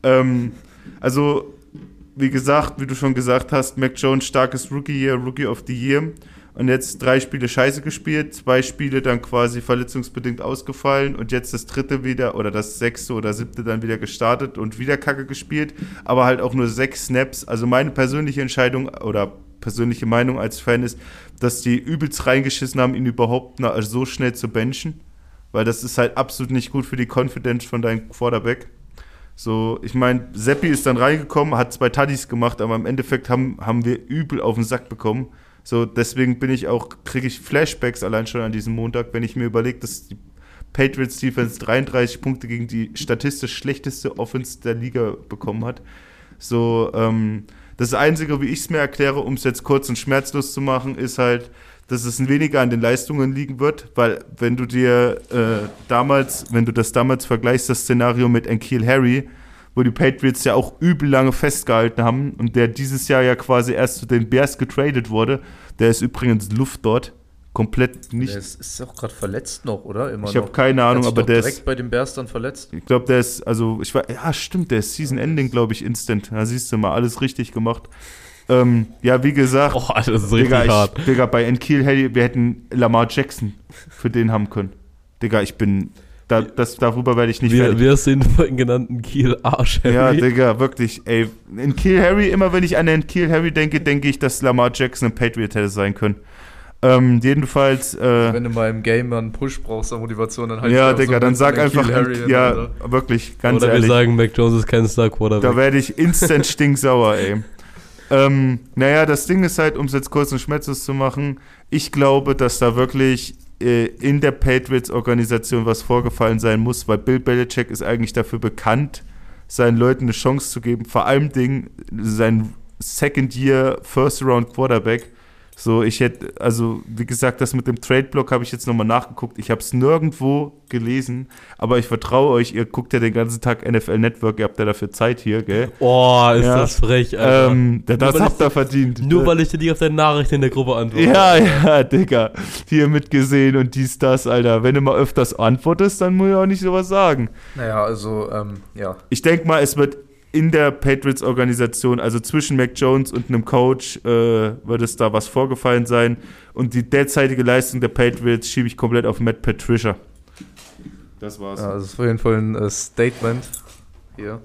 Speaker 3: Ähm, also, wie gesagt, wie du schon gesagt hast, Mac Jones starkes Rookie Year, Rookie of the Year. Und jetzt drei Spiele scheiße gespielt, zwei Spiele dann quasi verletzungsbedingt ausgefallen und jetzt das dritte wieder oder das sechste oder siebte dann wieder gestartet und wieder Kacke gespielt, aber halt auch nur sechs Snaps. Also meine persönliche Entscheidung oder persönliche Meinung als Fan ist, dass die übelst reingeschissen haben, ihn überhaupt na- so schnell zu benchen, weil das ist halt absolut nicht gut für die Confidence von deinem Quarterback. So, ich meine, Seppi ist dann reingekommen, hat zwei Tuddies gemacht, aber im Endeffekt haben, haben wir übel auf den Sack bekommen. So, deswegen bin ich auch, kriege ich Flashbacks allein schon an diesem Montag, wenn ich mir überlege, dass die Patriots Defense 33 Punkte gegen die statistisch schlechteste Offense der Liga bekommen hat. So, ähm, das Einzige, wie ich es mir erkläre, um es jetzt kurz und schmerzlos zu machen, ist halt, dass es weniger an den Leistungen liegen wird, weil wenn du dir äh, damals, wenn du das damals vergleichst, das Szenario mit Enkeel Harry, wo die Patriots ja auch übel lange festgehalten haben und der dieses Jahr ja quasi erst zu den Bears getradet wurde, der ist übrigens Luft dort, komplett nicht.
Speaker 4: Der ist, ist auch gerade verletzt noch, oder? Immer
Speaker 3: Ich habe keine Ahnung, aber
Speaker 4: doch
Speaker 3: der
Speaker 4: direkt
Speaker 3: ist,
Speaker 4: bei den Bears dann verletzt.
Speaker 3: ich glaube, der ist, also ich war, ja stimmt, der ist Season Ending, glaube ich, instant. Da siehst du mal, alles richtig gemacht. Ähm, ja, wie gesagt,
Speaker 2: Oh, Alter, das ist richtig
Speaker 3: Digga,
Speaker 2: hart.
Speaker 3: ich, Digga, bei Enkeel Harry, wir hätten Lamar Jackson für den haben können. Digga, ich bin, da, das, darüber werde ich nicht
Speaker 2: Wir,
Speaker 3: fertig.
Speaker 2: wir sind vorhin genannten Kiel Arsch.
Speaker 3: Ja,
Speaker 2: Harry.
Speaker 3: Digga, wirklich, ey. In Kiel Harry, immer wenn ich an den Kiel Harry denke, denke ich, dass Lamar Jackson ein Patriot hätte sein können. Ähm, jedenfalls, äh,
Speaker 4: Wenn du mal im Game einen Push brauchst an Motivation, dann halt
Speaker 3: ja, Digga,
Speaker 4: so
Speaker 3: dann sag einfach,
Speaker 4: Harry hin,
Speaker 3: ja,
Speaker 4: Alter.
Speaker 3: wirklich, ganz
Speaker 2: Oder
Speaker 3: ehrlich.
Speaker 2: wir sagen, Mac Jones ist kein Star Quarterback.
Speaker 3: Da werde ich instant stinksauer, ey. Ähm, naja, das Ding ist halt, um es jetzt kurz und schmerzlos zu machen, ich glaube, dass da wirklich äh, in der Patriots-Organisation was vorgefallen sein muss, weil Bill Belichick ist eigentlich dafür bekannt, seinen Leuten eine Chance zu geben. Vor allem sein Second-Year, First-Round-Quarterback. So, ich hätte, also wie gesagt, das mit dem Trade-Block habe ich jetzt nochmal nachgeguckt. Ich habe es nirgendwo gelesen, aber ich vertraue euch, ihr guckt ja den ganzen Tag NFL Network, ihr habt ja dafür Zeit hier, gell?
Speaker 2: Oh, ist
Speaker 3: Ja.
Speaker 2: das frech, Alter.
Speaker 3: Ähm, das
Speaker 2: Nur weil
Speaker 3: habt ihr verdient.
Speaker 2: Nur weil ich dir nicht auf deine Nachricht in der Gruppe antworte.
Speaker 3: Ja, ja, Digga. Hier mitgesehen und dies, das, Alter. Wenn du mal öfters antwortest, dann muss ich auch nicht sowas sagen.
Speaker 4: Naja, also, ähm, ja.
Speaker 3: Ich denke mal, es wird in der Patriots-Organisation, also zwischen Mac Jones und einem Coach, äh, wird es da was vorgefallen sein. Und die derzeitige Leistung der Patriots schiebe ich komplett auf Matt Patricia. Das war's.
Speaker 4: Ja, das ist auf jeden Fall ein äh, Statement hier.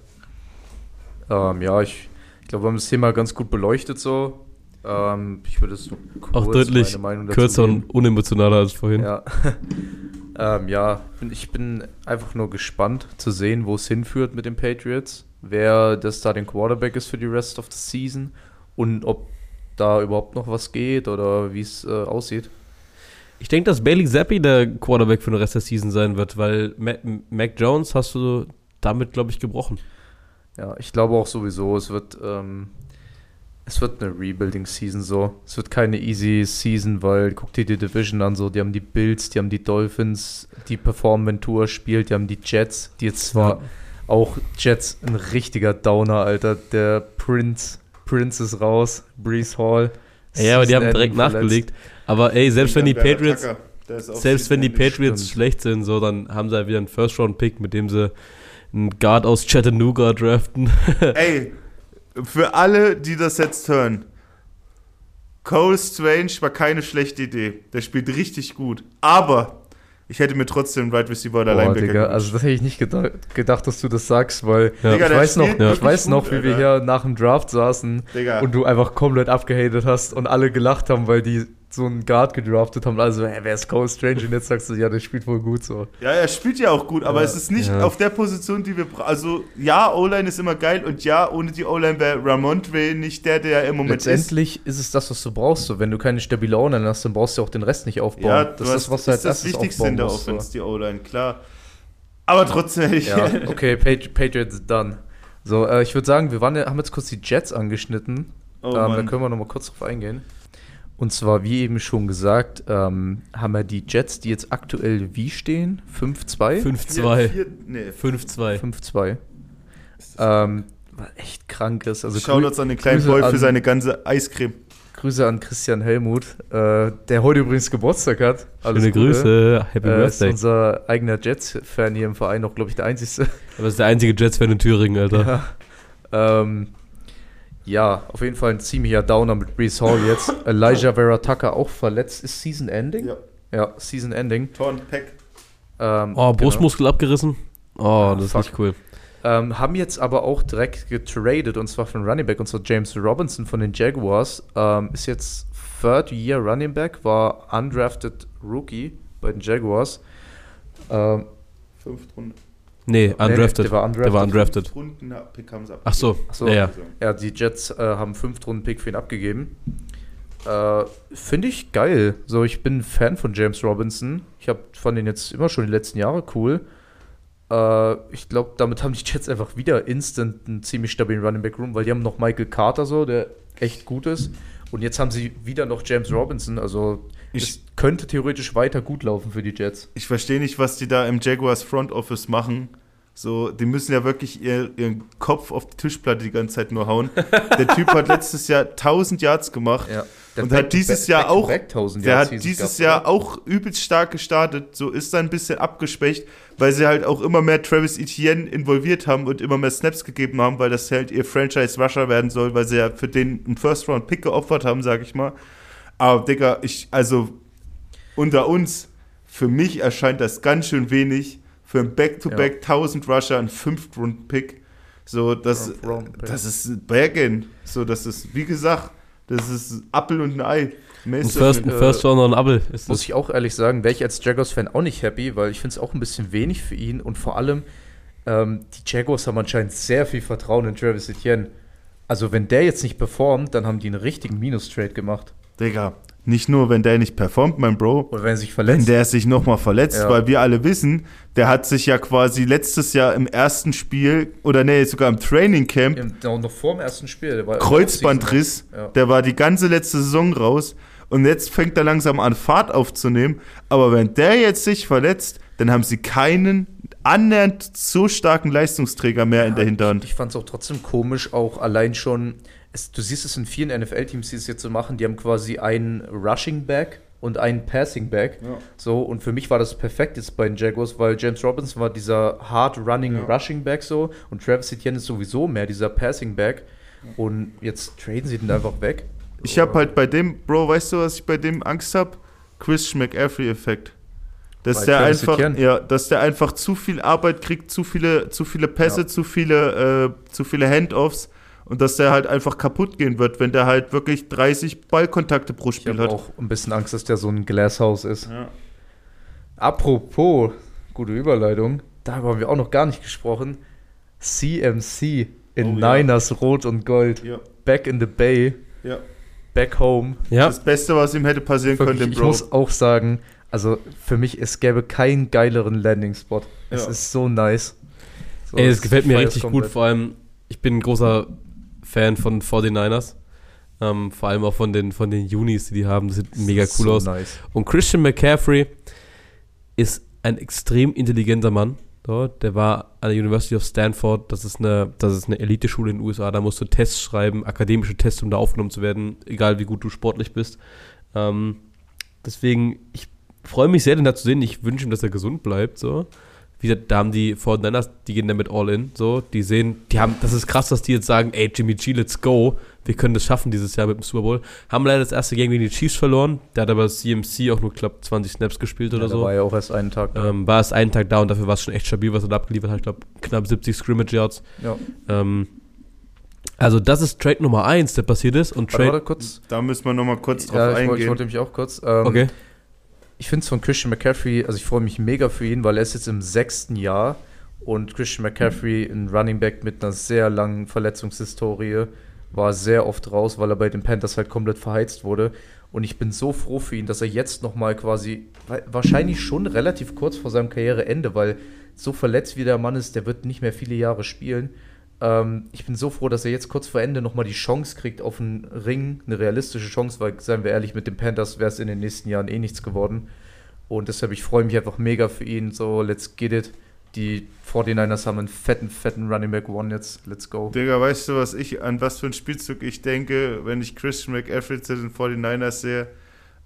Speaker 4: Ähm, ja, ich, ich glaube, wir haben das Thema ganz gut beleuchtet so. Ähm, ich würde es
Speaker 2: Auch deutlich
Speaker 4: meine Meinung dazu
Speaker 2: Kürzer
Speaker 4: geben.
Speaker 2: und unemotionaler als vorhin.
Speaker 4: Ja. ähm, ja, ich bin einfach nur gespannt zu sehen, wo es hinführt mit den Patriots. Wer das da den Quarterback ist für die Rest of the Season und ob da überhaupt noch was geht oder wie es äh, aussieht.
Speaker 2: Ich denke, dass Bailey Zappi der Quarterback für den Rest der Season sein wird, weil Mac, Mac Jones hast du damit, glaube ich, gebrochen.
Speaker 4: Ja, ich glaube auch sowieso, es wird, ähm, es wird eine Rebuilding-Season so. Es wird keine easy Season, weil guck dir die Division an, so, die haben die Bills, die haben die Dolphins, die performen, wenn Tour spielt, die haben die Jets, die jetzt zwar auch Jets ein richtiger Downer, Alter. Der Prince, Prince ist raus, Brees Hall.
Speaker 2: Ja, aber die haben direkt
Speaker 4: verletzt.
Speaker 2: nachgelegt. Aber ey, selbst wenn die Patriots, selbst wenn die Patriots
Speaker 4: Stimmt.
Speaker 2: schlecht sind, so, dann haben sie halt wieder einen First-Round-Pick, mit dem sie einen Guard aus Chattanooga draften.
Speaker 3: Ey, für alle, die das jetzt hören, Cole Strange war keine schlechte Idee. Der spielt richtig gut. Aber ich hätte mir trotzdem Wide Receiver oder
Speaker 4: Boah,
Speaker 3: Linebacker
Speaker 4: Digga, also das hätte ich nicht geda gedacht, dass du das sagst, weil
Speaker 2: Ja.
Speaker 3: Digga,
Speaker 4: ich weiß noch,
Speaker 3: spielt
Speaker 4: ich weiß noch, wie wir hier nach dem Draft saßen
Speaker 3: Digga.
Speaker 4: und du einfach komplett abgehatet hast und alle gelacht haben, weil die so einen Guard gedraftet haben. Also, hey, wer ist Cole Strange? Und jetzt sagst du, ja, der spielt wohl gut so.
Speaker 3: Ja, er spielt ja auch gut, aber
Speaker 4: Ja,
Speaker 3: es ist nicht
Speaker 2: ja.
Speaker 3: auf der Position, die wir brauchen. Also, ja, O-Line ist immer geil und ja, ohne die O-Line wäre Ramondre nicht der, der er im Moment ist.
Speaker 4: Letztendlich ist. es das, was du braust. So, wenn du keine stabile O-Line hast, dann brauchst du auch den Rest nicht aufbauen.
Speaker 3: Ja,
Speaker 4: das ist
Speaker 3: hast,
Speaker 4: das, was du als
Speaker 3: ist das Wichtigste in der Offense, die O-Line, klar. Aber trotzdem
Speaker 4: so. Ja, okay, Patri Patriots done. So, äh, ich würde sagen, wir waren, haben jetzt kurz die Jets angeschnitten.
Speaker 3: Oh,
Speaker 4: ähm, da können wir noch mal kurz drauf eingehen. Und zwar, wie eben schon gesagt, ähm, haben wir die Jets, die jetzt aktuell wie stehen? 5-2?
Speaker 2: 5-2.
Speaker 3: Vier- Nee.
Speaker 2: 5-2.
Speaker 4: 5-2. Ähm, was echt krank ist. Also
Speaker 3: uns an den kleinen
Speaker 4: Grüße
Speaker 3: Boy für
Speaker 4: an-
Speaker 3: seine ganze Eiscreme.
Speaker 4: Grüße an Christian Helmut, äh, der heute übrigens Geburtstag hat. Alles
Speaker 2: Schöne
Speaker 4: Gute.
Speaker 2: Grüße. Happy
Speaker 4: Äh, ist
Speaker 2: Birthday.
Speaker 4: unser eigener Jets-Fan hier im Verein, auch glaube ich der einzige.
Speaker 2: Aber das ist der einzige Jets-Fan in Thüringen, Alter.
Speaker 4: Ja. Ähm, ja, auf jeden Fall ein ziemlicher Downer mit Brees Hall jetzt. Elijah Vera Tucker auch verletzt. Ist Season Ending?
Speaker 3: Ja.
Speaker 4: Ja, Season Ending.
Speaker 3: Torn, Peck.
Speaker 4: Ähm,
Speaker 2: Oh,
Speaker 4: genau.
Speaker 2: Brustmuskel abgerissen. Oh, das ist
Speaker 4: fuck.
Speaker 2: nicht cool.
Speaker 4: Ähm, haben jetzt aber auch direkt getradet und zwar von Running Back und zwar James Robinson von den Jaguars. Ähm, ist jetzt Third Year Running Back, war undrafted Rookie bei den Jaguars. Ähm,
Speaker 3: Fünft
Speaker 2: Nee,
Speaker 4: nee,
Speaker 2: undrafted.
Speaker 4: der war undrafted.
Speaker 2: Der war undrafted.
Speaker 3: Runden Pick haben sie ab.
Speaker 2: Ach so.
Speaker 4: Ach so.
Speaker 2: Ja, ja.
Speaker 4: Ja, die Jets äh, haben fünf Runden Pick für ihn abgegeben. Äh, Finde ich geil. So, ich bin Fan von James Robinson. Ich habe fand ihn jetzt immer schon die letzten Jahre cool. Äh, ich glaube, damit haben die Jets einfach wieder instant einen ziemlich stabilen Running Back Room, weil die haben noch Michael Carter so, der echt gut ist. Und jetzt haben sie wieder noch James Robinson. Also
Speaker 3: Ich-
Speaker 4: es könnte theoretisch weiter gut laufen für die Jets.
Speaker 3: Ich verstehe nicht, was die da im Jaguars Front Office machen. So, die müssen ja wirklich ihr, ihren Kopf auf die Tischplatte die ganze Zeit nur hauen. Der Typ hat letztes Jahr 1000 Yards gemacht.
Speaker 4: Ja.
Speaker 3: Und hat dieses Jahr auch- Der hat dieses Jahr
Speaker 4: auch
Speaker 3: übelst stark gestartet. So ist dann ein bisschen abgeschwächt, weil sie halt auch immer mehr Travis Etienne involviert haben und immer mehr Snaps gegeben haben, weil das halt ihr Franchise-Rusher werden soll, weil sie ja für den einen First-Round-Pick geopfert haben, sag ich mal. Aber, Digga, ich, also unter uns, für mich erscheint das ganz schön wenig für ein Back-to-Back 1000 Rusher, ein Fünft-Round-Pick. So, das, das ist Bergen. So, das ist, wie gesagt, das ist Apfel und ein Ei.
Speaker 2: Ein First, ein First Round und ein Abel ist
Speaker 4: Muss
Speaker 2: das.
Speaker 4: ich auch ehrlich sagen, wäre ich als Jaguars-Fan auch nicht happy, weil ich finde es auch ein bisschen wenig für ihn und vor allem, ähm, die Jaguars haben anscheinend sehr viel Vertrauen in Travis Etienne. Also, wenn der jetzt nicht performt, dann haben die einen richtigen Minus-Trade gemacht.
Speaker 3: Digga, nicht nur, wenn der nicht performt, mein Bro,
Speaker 4: Oder wenn er sich
Speaker 3: wenn
Speaker 4: verletzt.
Speaker 3: der sich nochmal verletzt,
Speaker 4: Ja.
Speaker 3: weil wir alle wissen, der hat sich ja quasi letztes Jahr im ersten Spiel oder nee, sogar im Training Camp
Speaker 4: Im, noch vor dem ersten Spiel. der war-
Speaker 3: Kreuzbandriss,
Speaker 4: Ja.
Speaker 3: der war die ganze letzte Saison raus und jetzt fängt er langsam an Fahrt aufzunehmen, aber wenn der jetzt sich verletzt, dann haben sie keinen annähernd so starken Leistungsträger mehr in der Hinterhand.
Speaker 4: Ich fand es auch trotzdem komisch, auch allein schon. Es, du siehst es in vielen NFL-Teams, die es jetzt so machen, die haben quasi einen Rushing Back und einen Passing Back.
Speaker 3: Ja.
Speaker 4: So, und für mich war das perfekt jetzt bei den Jaguars, weil James Robinson war dieser hard running
Speaker 3: Ja.
Speaker 4: Rushing Back so und Travis Etienne ist sowieso mehr dieser Passing Back. Und jetzt traden sie den einfach weg.
Speaker 3: Ich habe halt bei dem, Bro, weißt du, was ich bei dem Angst habe? Christian McCaffrey-Effekt. Dass der einfach, ja, dass der einfach zu viel Arbeit kriegt, zu viele, zu viele Pässe,
Speaker 4: Ja.
Speaker 3: zu viele, äh, zu viele Handoffs und dass der halt einfach kaputt gehen wird, wenn der halt wirklich 30 Ballkontakte pro
Speaker 4: Ich
Speaker 3: Spiel
Speaker 4: habe
Speaker 3: hat.
Speaker 4: auch ein bisschen Angst, dass der so ein Glasshouse ist.
Speaker 3: Ja.
Speaker 4: Apropos, gute Überleitung, darüber haben wir auch noch gar nicht gesprochen. CMC in
Speaker 3: Oh ja.
Speaker 4: Niners Rot und Gold.
Speaker 3: Ja,
Speaker 4: Back in the Bay,
Speaker 3: ja.
Speaker 4: back home.
Speaker 2: Ja,
Speaker 3: Das Beste, was ihm hätte passieren können,
Speaker 4: Wirklich,
Speaker 3: dem
Speaker 4: ich
Speaker 3: Bro.
Speaker 4: muss auch sagen, also für mich, es gäbe keinen geileren Landing-Spot. Es
Speaker 3: Ja.
Speaker 4: ist so nice. So,
Speaker 2: ey, es
Speaker 4: ich
Speaker 2: gefällt mir richtig gut. Vor allem, ich bin ein großer Fan von 49ers. Ähm, vor allem auch von den, von den Unis, die die haben. Das sieht mega
Speaker 4: Das
Speaker 2: cool
Speaker 4: ist
Speaker 2: aus.
Speaker 4: so Nice.
Speaker 2: Und Christian McCaffrey ist ein extrem intelligenter Mann. So, der war an der University of Stanford. Das ist eine, das ist eine Eliteschule in den USA. Da musst du Tests schreiben, akademische Tests, um da aufgenommen zu werden, egal wie gut du sportlich bist. Ähm, deswegen, ich freue mich sehr, den da zu sehen. Ich wünsche ihm, dass er gesund bleibt. So. Wie gesagt, da haben die 49ers, die gehen damit all in. So. Die sehen, die haben, das ist krass, dass die jetzt sagen, ey, Jimmy G, let's go. Wir können das schaffen dieses Jahr mit dem Super Bowl. Haben leider das erste Game gegen die Chiefs verloren. Der hat aber CMC auch nur, glaube 20 Snaps gespielt oder
Speaker 4: Ja,
Speaker 2: so.
Speaker 4: War ja auch erst einen Tag da.
Speaker 2: Ähm, war es einen Tag da und dafür war es schon echt stabil, was er da abgeliefert hat. Ich glaube, knapp 70 Scrimmage Yards.
Speaker 4: ja.
Speaker 2: Ähm, also, das ist Trade Nummer 1, der passiert ist. Und
Speaker 4: Warte,
Speaker 2: Trade.
Speaker 4: warte kurz.
Speaker 3: Da müssen wir nochmal kurz drauf
Speaker 4: Ja, ich, wollte- ich
Speaker 3: eingehen.
Speaker 4: wollte mich auch kurz. Ähm,
Speaker 2: Okay.
Speaker 4: Ich finde es von Christian McCaffrey, also ich freue mich mega für ihn, weil er ist jetzt im sechsten Jahr und Christian McCaffrey, ein Running Back mit einer sehr langen Verletzungshistorie, war sehr oft raus, weil er bei den Panthers halt komplett verheizt wurde. Und ich bin so froh für ihn, dass er jetzt nochmal quasi, wa- wahrscheinlich schon relativ kurz vor seinem Karriereende, weil so verletzt wie der Mann ist, der wird nicht mehr viele Jahre spielen. Ähm, ich bin so froh, dass er jetzt kurz vor Ende nochmal die Chance kriegt auf einen Ring, eine realistische Chance, weil, seien wir ehrlich, mit den Panthers wäre es in den nächsten Jahren eh nichts geworden. Und deshalb, ich freue mich einfach mega für ihn. So, let's get it. Die 49ers haben einen fetten, fetten Running Back One jetzt. Let's go.
Speaker 3: Digga, weißt du, was ich, an was für einen Spielzug ich denke, wenn ich Christian McCaffrey zu den 49ers sehe?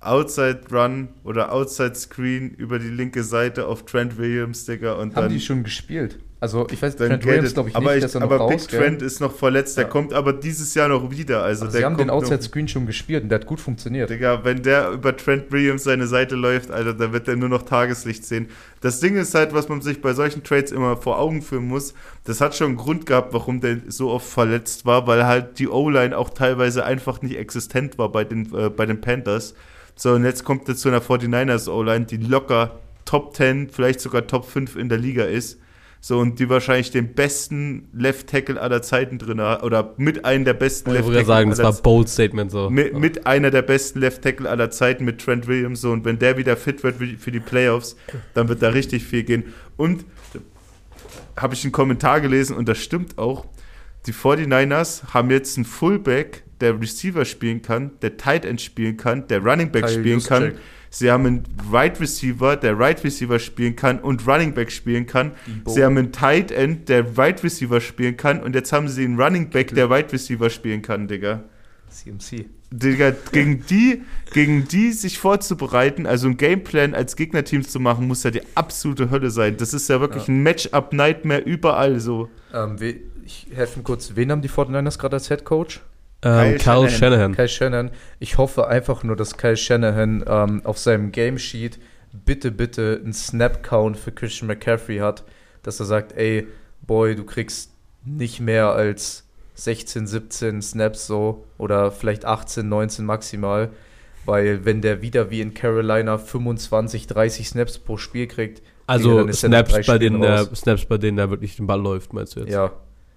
Speaker 3: Outside Run oder Outside Screen über die linke Seite auf Trent Williams, Digga, und
Speaker 4: Haben
Speaker 3: dann.
Speaker 4: die schon gespielt? Also, ich weiß, Trent Williams glaube ich
Speaker 3: aber
Speaker 4: nicht,
Speaker 3: ich,
Speaker 4: dass er noch
Speaker 3: aber Big
Speaker 4: raus, gell?
Speaker 3: Trent ist noch verletzt, der
Speaker 4: Ja.
Speaker 3: kommt aber dieses Jahr noch wieder. Also
Speaker 4: Aber
Speaker 3: der
Speaker 4: sie haben den
Speaker 3: kommt noch-
Speaker 4: Outside Screen schon gespielt und der hat gut funktioniert.
Speaker 3: Digga, wenn der über Trent Williams seine Seite läuft, Alter, dann wird der nur noch Tageslicht sehen. Das Ding ist halt, was man sich bei solchen Trades immer vor Augen führen muss, das hat schon einen Grund gehabt, warum der so oft verletzt war, weil halt die O-Line auch teilweise einfach nicht existent war bei den, äh, bei den Panthers. So, und jetzt kommt er zu einer 49ers O-Line, die locker Top 10, vielleicht sogar Top 5 in der Liga ist. So, und die wahrscheinlich den besten Left Tackle aller Zeiten drin hat, oder mit einem der besten
Speaker 2: Ich
Speaker 3: Left
Speaker 2: wollte
Speaker 3: Tackle
Speaker 2: gerade sagen, das
Speaker 3: aller
Speaker 2: war ein bold Statement so.
Speaker 3: mit, mit einer der besten Left Tackle aller Zeiten mit Trent Williams. So, und wenn der wieder fit wird für- die Playoffs, dann wird da richtig viel gehen. Und habe ich einen Kommentar gelesen und das stimmt auch. Die 49ers haben jetzt einen Fullback, der Receiver spielen kann, der Tight End spielen kann, der Running Back
Speaker 4: Kyle
Speaker 3: spielen kann. Sie haben einen Right Receiver, der Right Receiver spielen kann und Running Back spielen kann.
Speaker 4: Debo.
Speaker 3: Sie haben einen Tight End, der Right Receiver spielen kann und jetzt haben sie einen Running Back, der Right Receiver spielen kann, Digga.
Speaker 4: CMC.
Speaker 3: Digga, gegen die, gegen die sich vorzubereiten, also ein Gameplan als Gegnerteam zu machen, muss ja die absolute Hölle sein. Das ist ja wirklich
Speaker 4: Ja.
Speaker 3: ein Matchup-Nightmare überall so.
Speaker 4: Ähm, ich helfe kurz. Wen haben die 49ers gerade als Head Coach?
Speaker 2: Ähm,
Speaker 3: Kyle
Speaker 2: Kyle
Speaker 3: Shanahan.
Speaker 2: Shanahan.
Speaker 4: Kyle Shanahan. Ich hoffe einfach nur, dass Kyle Shanahan ähm, auf seinem Game Sheet bitte, bitte einen Snap-Count für Christian McCaffrey hat, dass er sagt, ey, Boy, du kriegst nicht mehr als 16, 17 Snaps so oder vielleicht 18, 19 maximal, weil wenn der wieder wie in Carolina 25, 30 Snaps pro Spiel kriegt, Digga,
Speaker 2: Also
Speaker 4: dann ist er nach
Speaker 2: Snaps bei, denen der. Snaps, bei denen der wirklich den Ball läuft, meinst du jetzt?
Speaker 4: ja,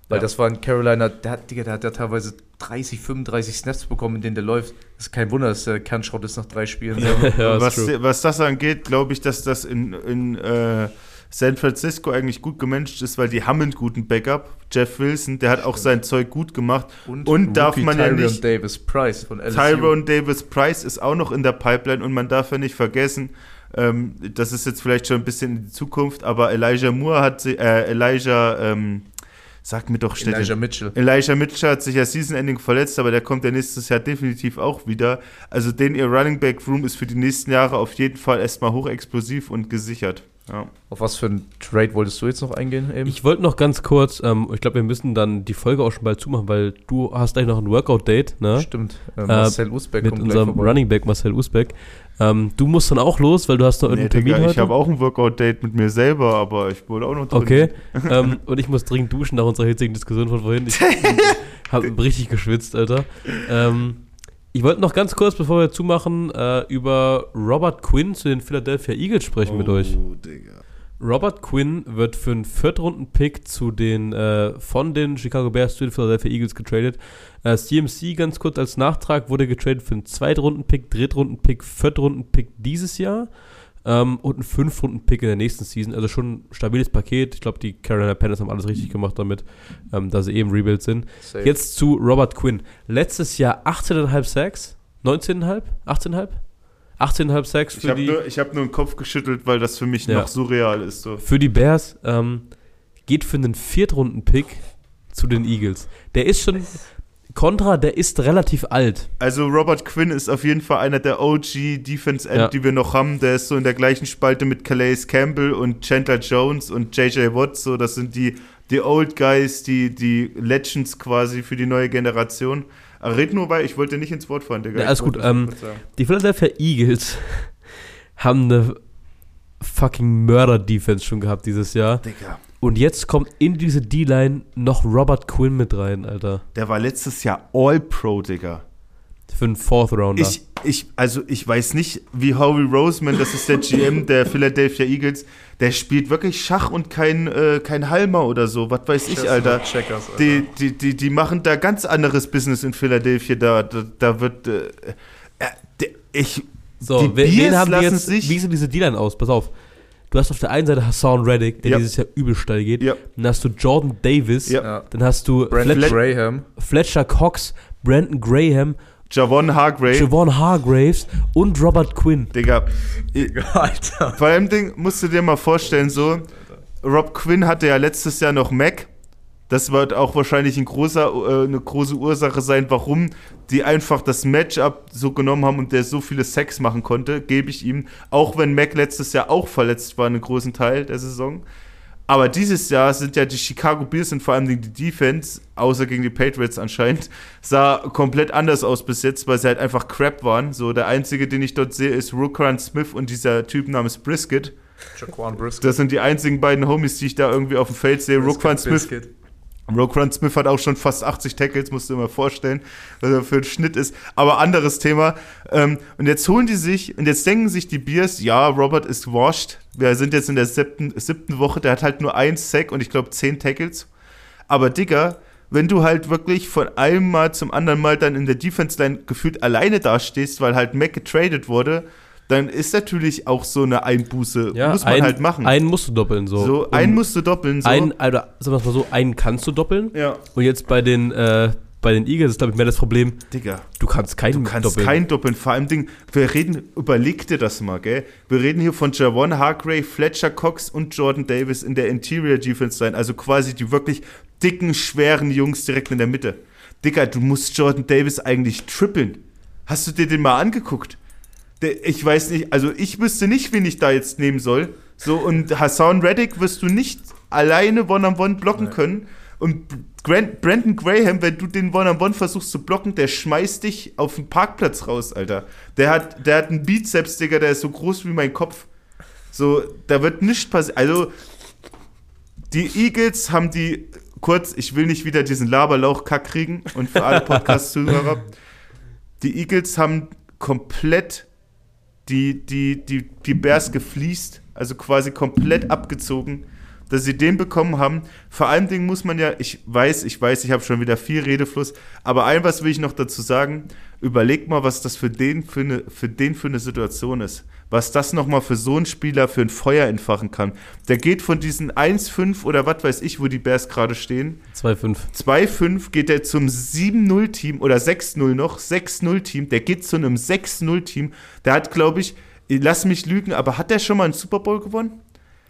Speaker 4: Weil
Speaker 2: Ja.
Speaker 4: das war ein Carolina, der hat, Digga, der hat ja teilweise 30, 35 Snaps bekommen, in denen der läuft. Das ist kein Wunder, dass der Kernschrott ist nach drei Spielen.
Speaker 2: Ja,
Speaker 3: was, was das angeht, glaube ich, dass das in, in äh, San Francisco eigentlich gut gemanagt ist, weil die haben einen guten Backup. Jeff Wilson, der hat auch sein Zeug gut gemacht. Und darf man ja
Speaker 4: Tyrion
Speaker 3: nicht-
Speaker 4: Davis Price von LSU.
Speaker 3: Tyrone Davis Price ist auch noch in der Pipeline und man darf ja nicht vergessen, ähm, das ist jetzt vielleicht schon ein bisschen in die Zukunft, aber Elijah Moore hat sie, äh, Elijah, ähm, sag mir doch, steht
Speaker 4: Elijah Mitchell.
Speaker 3: Elijah Mitchell hat sich ja Season Ending verletzt, aber der kommt ja nächstes Jahr definitiv auch wieder. Also den ihr Running Back Room ist für die nächsten Jahre auf jeden Fall erstmal hochexplosiv und gesichert. Ja.
Speaker 4: Auf was für ein Trade wolltest du jetzt noch eingehen? Eben?
Speaker 2: Ich wollte noch ganz kurz, ähm, ich glaube, wir müssen dann die Folge auch schon bald zumachen, weil du hast gleich noch ein Workout-Date, ne?
Speaker 4: Stimmt. Äh, Marcel Usbeck
Speaker 2: Mit
Speaker 4: kommt gleich
Speaker 2: unserem. Running Back Marcel Usbeck. Ähm, du musst dann auch los, weil du hast noch
Speaker 3: Nee,
Speaker 2: irgendeinen
Speaker 3: Digga,
Speaker 2: Termin
Speaker 3: ich
Speaker 2: heute.
Speaker 3: habe auch ein Workout-Date mit mir selber, aber ich wollte auch noch drin.
Speaker 2: Okay. ähm, und ich muss dringend duschen nach unserer hitzigen Diskussion von vorhin. Ich habe richtig geschwitzt, Alter. Ähm, ich wollte noch ganz kurz, bevor wir zumachen, äh, über Robert Quinn zu den Philadelphia Eagles sprechen mit euch.
Speaker 3: Oh, Digga.
Speaker 2: Robert Quinn wird für einen Viertrunden-Pick zu den, äh, von den Chicago Bears zu den Philadelphia Eagles getradet. Äh, CMC, ganz kurz als Nachtrag, wurde getradet für einen Zweitrunden-Pick, Drittrunden-Pick, Viertrunden-Pick dieses Jahr ähm, und einen Fünftrunden-Pick in der nächsten Season. Also schon ein stabiles Paket. Ich glaube, die Carolina Panthers haben alles richtig gemacht damit, ähm, da sie eben Rebuild sind.
Speaker 4: Safe.
Speaker 2: Jetzt zu Robert Quinn. Letztes Jahr 18,5 Sacks, 19,5, 18,5? 18,5 Sacks
Speaker 3: Ich
Speaker 2: für
Speaker 3: habe
Speaker 2: die...
Speaker 3: nur, ich hab nur den Kopf geschüttelt, weil das für mich
Speaker 2: Ja.
Speaker 3: noch surreal ist. So.
Speaker 2: für die Bears ähm, geht für einen Viertrunden-Pick zu den Eagles. Der ist schon. Contra, der ist relativ alt.
Speaker 3: Also Robert Quinn ist auf jeden Fall einer der OG Defense End,
Speaker 2: Ja.
Speaker 3: die wir noch haben. Der ist so in der gleichen Spalte mit Calais Campbell und Chandler Jones und JJ Watt. So, das sind die, die Old Guys, die, die Legends quasi für die neue Generation. Aber red nur, weil ich wollte nicht ins Wort fallen, Digga.
Speaker 2: Ja, alles gut, ähm. Die Philadelphia Eagles haben eine fucking Mörder-Defense schon gehabt dieses Jahr.
Speaker 3: Digga.
Speaker 2: Und jetzt kommt in diese D-Line noch Robert Quinn mit rein, Alter.
Speaker 3: Der war letztes Jahr All-Pro, Digga.
Speaker 2: Für einen Fourth Rounder.
Speaker 3: Ich, ich, also ich weiß nicht, wie Howie Roseman, das ist der GM der Philadelphia Eagles, der spielt wirklich Schach und kein, äh, kein Halmer oder so. Was weiß ich, Alter.
Speaker 4: Checkers, Alter.
Speaker 3: Die, die, die, die machen da ganz anderes Business in Philadelphia. Da, da, da wird. Äh, äh, ich.
Speaker 2: So,
Speaker 3: Die
Speaker 2: wen, haben die
Speaker 3: lassen
Speaker 2: jetzt,
Speaker 3: sich-
Speaker 2: wie sieht diese D-Line aus? Pass auf. Du hast auf der einen Seite Hassan Reddick, der
Speaker 3: Ja.
Speaker 2: dieses Jahr übel steil geht.
Speaker 3: Ja.
Speaker 2: Dann hast du Jordan Davis.
Speaker 3: Ja.
Speaker 2: Dann hast du
Speaker 4: Brandon
Speaker 2: Fletcher,
Speaker 4: Graham.
Speaker 2: Fletcher Cox, Brandon Graham,
Speaker 3: Javon Hargrave.
Speaker 2: Javon Hargraves und Robert Quinn.
Speaker 3: Digga.
Speaker 4: Alter.
Speaker 3: Vor allem Ding musst du dir mal vorstellen, so. Rob Quinn hatte ja letztes Jahr noch Mac. Das wird auch wahrscheinlich ein großer, äh, eine große Ursache sein, warum die einfach das Matchup so genommen haben und der so viele Sex machen konnte, gebe ich ihm. Auch wenn Mac letztes Jahr auch verletzt war, einen großen Teil der Saison. Aber dieses Jahr sind ja die Chicago Bears und vor allem die Defense, außer gegen die Patriots anscheinend, sah komplett anders aus bis jetzt, weil sie halt einfach crap waren. So, der einzige, den ich dort sehe, ist Rookran Smith und dieser Typ namens Brisket.
Speaker 4: Jaquan Brisket.
Speaker 3: Das sind die einzigen beiden Homies, die ich da irgendwie auf dem Feld sehe. Roquan Smith, Roquan Smith hat auch schon fast 80 Tackles, musst du dir mal vorstellen, was er für ein Schnitt ist. Aber anderes Thema. Ähm, und jetzt holen die sich, und jetzt denken sich die Bears, ja, Robert ist washed. Wir sind jetzt in der siebten, siebten Woche, der hat halt nur ein Sack und ich glaube 10 Tackles. Aber Digga, wenn du halt wirklich von einem Mal zum anderen Mal dann in der Defense-Line gefühlt alleine dastehst, weil halt Mac getradet wurde, dann ist natürlich auch so eine Einbuße. muss man
Speaker 2: ein,
Speaker 3: halt machen.
Speaker 2: Einen musst du doppeln, so.
Speaker 3: so,
Speaker 2: Und
Speaker 3: einen musst du doppeln. So.
Speaker 2: Ein, oder sagen wir mal so, einen kannst du doppeln.
Speaker 3: ja,
Speaker 2: Und jetzt bei den, äh, bei den Eagles ist, glaube ich, mehr das Problem,
Speaker 3: Digga.
Speaker 2: du kannst keinen
Speaker 3: Du kannst
Speaker 2: doppeln.
Speaker 3: kein Doppeln. Vor allem Ding, wir reden, überleg dir das mal, gell? Wir reden hier von Javon Hargrave, Fletcher Cox und Jordan Davis in der Interior Defense sein. Also quasi die wirklich dicken, schweren Jungs direkt in der Mitte. Digga, du musst Jordan Davis eigentlich trippeln. Hast du dir den mal angeguckt? Der, ich weiß nicht, also ich wüsste nicht, wen ich da jetzt nehmen soll. So, und Hassan Reddick wirst du nicht alleine One-on-One blocken können. Und Grant, Brandon Graham, wenn du den One-on-One versuchst zu blocken, der schmeißt dich auf den Parkplatz raus, Alter. Der hat, der hat einen Bizeps, Digga, der ist so groß wie mein Kopf. So, da wird nichts passieren. Also, die Eagles haben die, kurz, ich will nicht wieder diesen Laberlauch-Kack kriegen und für alle Podcast-Zuhörer, die Eagles haben komplett die, die, die, die Bears gefliest, also quasi komplett abgezogen. Dass sie den bekommen haben. Vor allen Dingen muss man ja, ich weiß, ich weiß, ich habe schon wieder viel Redefluss, aber ein was will ich noch dazu sagen. Überleg mal, was das für den für eine, für den für eine Situation ist. Was das nochmal für so einen Spieler für ein Feuer entfachen kann. Der geht von diesen 1-5 oder was weiß ich, wo die Bears gerade stehen.
Speaker 2: 2-5.
Speaker 3: 2-5 geht er zum 7-0-Team oder 6-0 noch, 6-0-Team. Der geht zu einem 6-0-Team. Der hat, glaube ich, lass mich lügen, aber hat der schon mal einen Super Bowl gewonnen?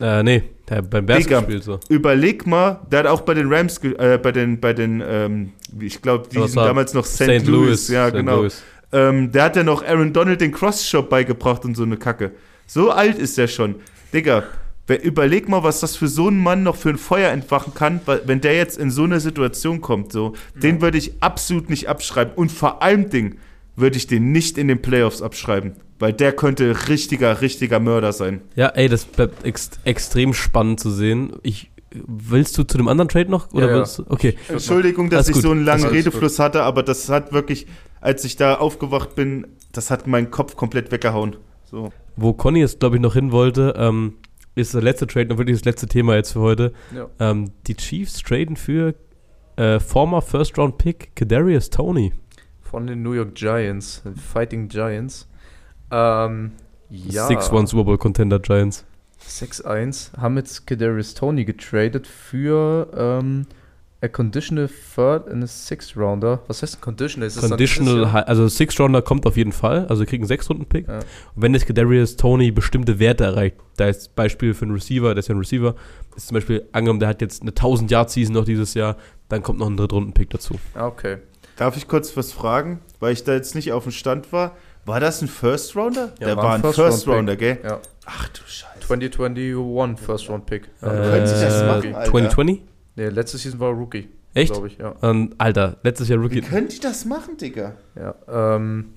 Speaker 2: Äh, nee, der hat beim Bears
Speaker 3: Digga,
Speaker 2: gespielt so.
Speaker 3: Überleg mal, der hat auch bei den Rams, äh, bei den, bei den, ähm, ich glaube, die
Speaker 2: war
Speaker 3: damals noch St. Louis. Ja,
Speaker 2: St.
Speaker 3: genau.
Speaker 2: Louis.
Speaker 3: Ähm, der hat ja noch Aaron Donald den Cross-Shop beigebracht und so eine Kacke. So alt ist der schon. Digga, wer, überleg mal, was das für so einen Mann noch für ein Feuer entfachen kann, wenn der jetzt in so eine Situation kommt. So, Den würde ich absolut nicht abschreiben. Und vor allem Ding würde ich den nicht in den Playoffs abschreiben. Weil der könnte richtiger, richtiger Mörder sein.
Speaker 2: Ja, ey, das bleibt ex extrem spannend zu sehen. Ich, willst du zu dem anderen Trade noch? Oder
Speaker 4: Ja, ja.
Speaker 2: willst du? Okay.
Speaker 3: Entschuldigung, dass ich
Speaker 2: gut.
Speaker 3: so einen langen Redefluss hatte, aber das hat wirklich, als ich da aufgewacht bin, das hat meinen Kopf komplett weggehauen. So.
Speaker 2: Wo Conny jetzt, glaube ich, noch hin wollte, ähm, ist der letzte Trade und wirklich das letzte Thema jetzt für heute.
Speaker 4: Ja.
Speaker 2: Ähm, die Chiefs traden für äh, former First-Round-Pick Kadarius Tony.
Speaker 4: Von den New York Giants, Fighting Giants. Ähm, ja.
Speaker 2: 6-1 Super Bowl Contender Giants.
Speaker 4: 6-1. Haben jetzt Kadarius Tony getradet für ähm, a conditional third and a sixth rounder. Was heißt ein conditional? Ist dann
Speaker 2: Conditional? Hi- also Six-Rounder kommt auf jeden Fall. Also wir kriegen einen 6-Runden-Pick.
Speaker 4: Ja.
Speaker 2: Und wenn jetzt Kadarius Tony bestimmte Werte erreicht, da ist Beispiel für einen Receiver, der ist ja ein Receiver, ist zum Beispiel angenommen, der hat jetzt eine 1000-Yard-Season noch dieses Jahr, dann kommt noch ein Drittrunden-Pick dazu.
Speaker 4: Ah, okay.
Speaker 3: Darf ich kurz was fragen, weil ich da jetzt nicht auf dem Stand war? War das ein First Rounder?
Speaker 4: Ja,
Speaker 3: Der
Speaker 4: war
Speaker 3: war
Speaker 4: ein First
Speaker 3: First
Speaker 4: Round
Speaker 3: Rounder, gell?
Speaker 4: Ja.
Speaker 3: Ach du Scheiße.
Speaker 4: 2021 First Round Pick.
Speaker 2: Äh,
Speaker 4: Ja,
Speaker 3: können Sie das machen, Alter?
Speaker 2: 2020?
Speaker 4: Nee, letzte Season war er Rookie.
Speaker 2: Echt?
Speaker 4: Ich, ja.
Speaker 2: Ähm, Alter, letztes Jahr
Speaker 3: Wie
Speaker 2: Rookie.
Speaker 3: können die das machen, Digga?
Speaker 4: Ja, ähm,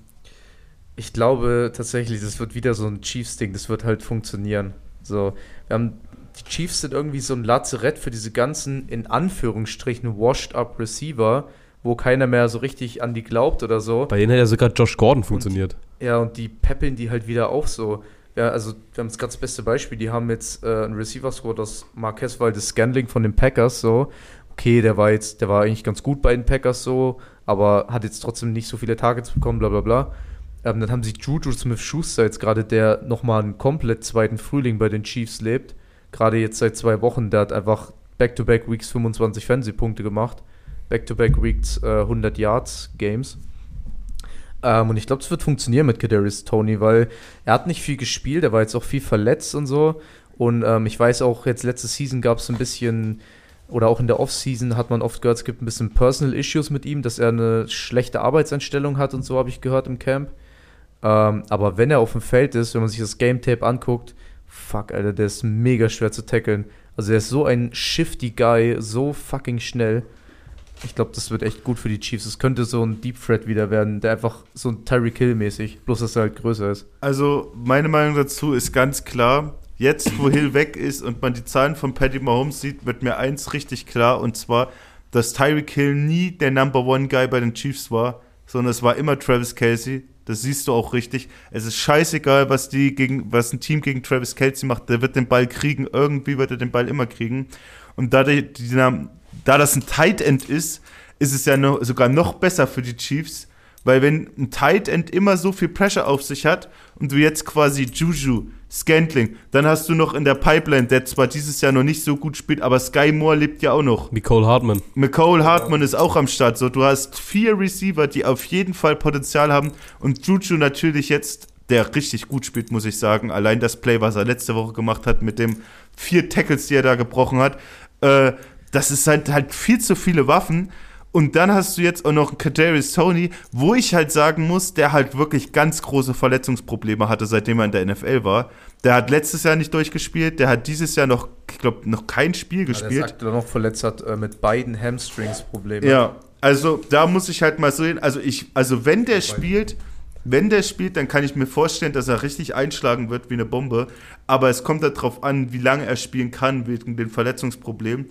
Speaker 4: ich glaube tatsächlich, das wird wieder so ein Chiefs-Ding, das wird halt funktionieren. So, wir haben, die Chiefs sind irgendwie so ein Lazarett für diese ganzen, in Anführungsstrichen, washed-up Receiver, wo keiner mehr so richtig an die glaubt oder so.
Speaker 2: Bei denen hat ja sogar Josh Gordon funktioniert.
Speaker 4: Ja, und die peppeln die halt wieder auf so. Ja, also wir haben das ganz beste Beispiel, die haben jetzt äh, einen Receiver-Squad aus Marquez Valdez Scandling von den Packers so. Okay, der war jetzt, der war eigentlich ganz gut bei den Packers so, aber hat jetzt trotzdem nicht so viele Targets bekommen, bla bla bla. Ähm, dann haben sie Juju Smith-Schuster jetzt gerade, der nochmal einen komplett zweiten Frühling bei den Chiefs lebt. Gerade jetzt seit zwei Wochen, der hat einfach Back-to-Back Weeks 25 Fantasy-Punkte gemacht. Back-to-Back Weeks äh, 100 Yards Games. Ähm, und ich glaube, es wird funktionieren mit Kadarius Tony, weil er hat nicht viel gespielt, er war jetzt auch viel verletzt und so. Und ähm, ich weiß auch, jetzt letzte Season gab es ein bisschen, oder auch in der Offseason hat man oft gehört, es gibt ein bisschen Personal Issues mit ihm, dass er eine schlechte Arbeitseinstellung hat und so, habe ich gehört im Camp. Ähm, aber wenn er auf dem Feld ist, wenn man sich das Game Tape anguckt, fuck, Alter, der ist mega schwer zu tackeln. Also er ist so ein shifty Guy, so fucking schnell. Ich glaube, das wird echt gut für die Chiefs. Es könnte so ein Deep Threat wieder werden, der einfach so ein Tyreek Hill mäßig, bloß dass er halt größer ist.
Speaker 3: Also, meine Meinung dazu ist ganz klar. Jetzt, wo Hill weg ist und man die Zahlen von Patty Mahomes sieht, wird mir eins richtig klar und zwar, dass Tyreek Hill nie der Number One Guy bei den Chiefs war, sondern es war immer Travis Kelsey. Das siehst du auch richtig. Es ist scheißegal, was die gegen, was ein Team gegen Travis Kelsey macht. Der wird den Ball kriegen. Irgendwie wird er den Ball immer kriegen. Und da, die, die, da das ein Tight End ist, ist es ja noch, sogar noch besser für die Chiefs, weil wenn ein Tight End immer so viel Pressure auf sich hat und du jetzt quasi Juju, Scantling, dann hast du noch in der Pipeline, der zwar dieses Jahr noch nicht so gut spielt, aber Sky Moore lebt ja auch noch.
Speaker 2: Nicole Hartman.
Speaker 3: McCole Hartman ist auch am Start. So, du hast vier Receiver, die auf jeden Fall Potenzial haben und Juju natürlich jetzt, der richtig gut spielt, muss ich sagen. Allein das Play, was er letzte Woche gemacht hat mit dem vier Tackles, die er da gebrochen hat, äh, das ist halt, halt viel zu viele Waffen. Und dann hast du jetzt auch noch einen Kadarius Tony, wo ich halt sagen muss, der halt wirklich ganz große Verletzungsprobleme hatte, seitdem er in der NFL war. Der hat letztes Jahr nicht durchgespielt, der hat dieses Jahr noch, ich glaube, noch kein Spiel
Speaker 4: Der
Speaker 3: gespielt.
Speaker 4: ist aktuell noch verletzt hat äh, mit beiden Hamstrings Probleme.
Speaker 3: Ja, also da muss ich halt mal sehen, also ich, also wenn der spielt, wenn der spielt, dann kann ich mir vorstellen, dass er richtig einschlagen wird wie eine Bombe. Aber es kommt darauf an, wie lange er spielen kann wegen den Verletzungsproblemen.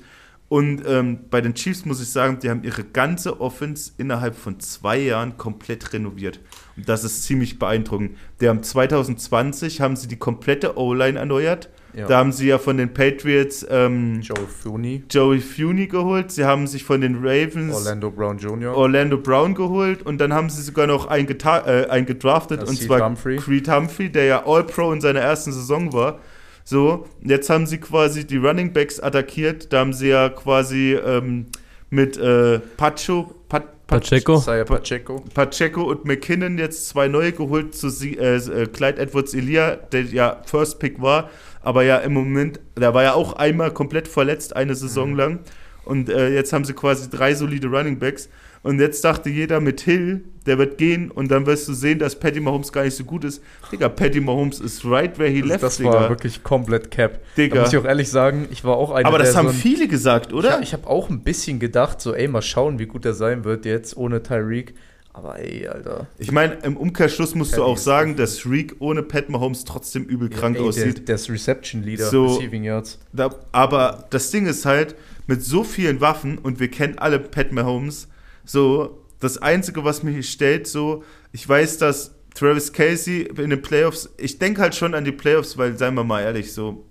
Speaker 3: Und ähm, bei den Chiefs muss ich sagen, die haben ihre ganze Offense innerhalb von zwei Jahren komplett renoviert. Und das ist ziemlich beeindruckend. Die haben 2020 haben sie die komplette O-Line erneuert.
Speaker 4: Ja.
Speaker 3: Da haben sie ja von den Patriots ähm,
Speaker 4: Joe Funi,
Speaker 3: Joey Funi geholt. Sie haben sich von den Ravens
Speaker 4: Orlando Brown Jr.
Speaker 3: Orlando Brown geholt und dann haben sie sogar noch einen, äh, einen gedraftet
Speaker 4: Ja,
Speaker 3: und
Speaker 4: Steve
Speaker 3: zwar
Speaker 4: Humphrey.
Speaker 3: Creed Humphrey, der ja All-Pro in seiner ersten Saison war. So, jetzt haben sie quasi die Running Backs attackiert. Da haben sie ja quasi ähm, mit äh, Pacho, Pat,
Speaker 2: Pacheco.
Speaker 4: Pacheco.
Speaker 3: Pacheco und McKinnon jetzt zwei neue geholt zu sie, äh, äh, Clyde Edwards Elia, der ja First Pick war, aber ja im Moment, der war ja auch einmal komplett verletzt, eine Saison
Speaker 4: Mhm.
Speaker 3: lang. Und äh, jetzt haben sie quasi drei solide Running Backs. Und jetzt dachte jeder mit Hill, der wird gehen und dann wirst du sehen, dass Patty Mahomes gar nicht so gut ist. Digga, Patty Mahomes ist right where he
Speaker 4: Das,
Speaker 3: left,
Speaker 4: das
Speaker 3: Digga.
Speaker 4: war wirklich komplett cap. Da
Speaker 3: Digga.
Speaker 4: muss ich auch ehrlich sagen, ich war auch einer,
Speaker 3: aber das
Speaker 4: der
Speaker 3: haben
Speaker 4: so ein,
Speaker 3: viele gesagt, oder?
Speaker 4: Ja, ich habe auch ein bisschen gedacht, so, ey, mal schauen, wie gut er sein wird jetzt ohne Tyreek. Aber ey, Alter.
Speaker 3: Ich meine, im Umkehrschluss musst du
Speaker 4: Patty
Speaker 3: auch
Speaker 4: ist
Speaker 3: sagen, dass Reek ohne Pat Mahomes trotzdem übel krank
Speaker 4: ey,
Speaker 3: aussieht.
Speaker 4: der ist Reception Leader,
Speaker 3: So-
Speaker 4: Receiving Yards.
Speaker 3: Da, aber das Ding ist halt, mit so vielen Waffen, und wir kennen alle Pat Mahomes, so, das Einzige, was mich hier stellt, so, ich weiß, dass Travis Casey in den Playoffs, ich denke halt schon an die Playoffs, weil, seien wir mal ehrlich, so,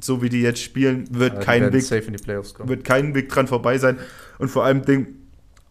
Speaker 3: so wie die jetzt spielen, wird
Speaker 4: Ja,
Speaker 3: kein Weg wird kein Weg dran vorbei sein. Und vor allem, Ding,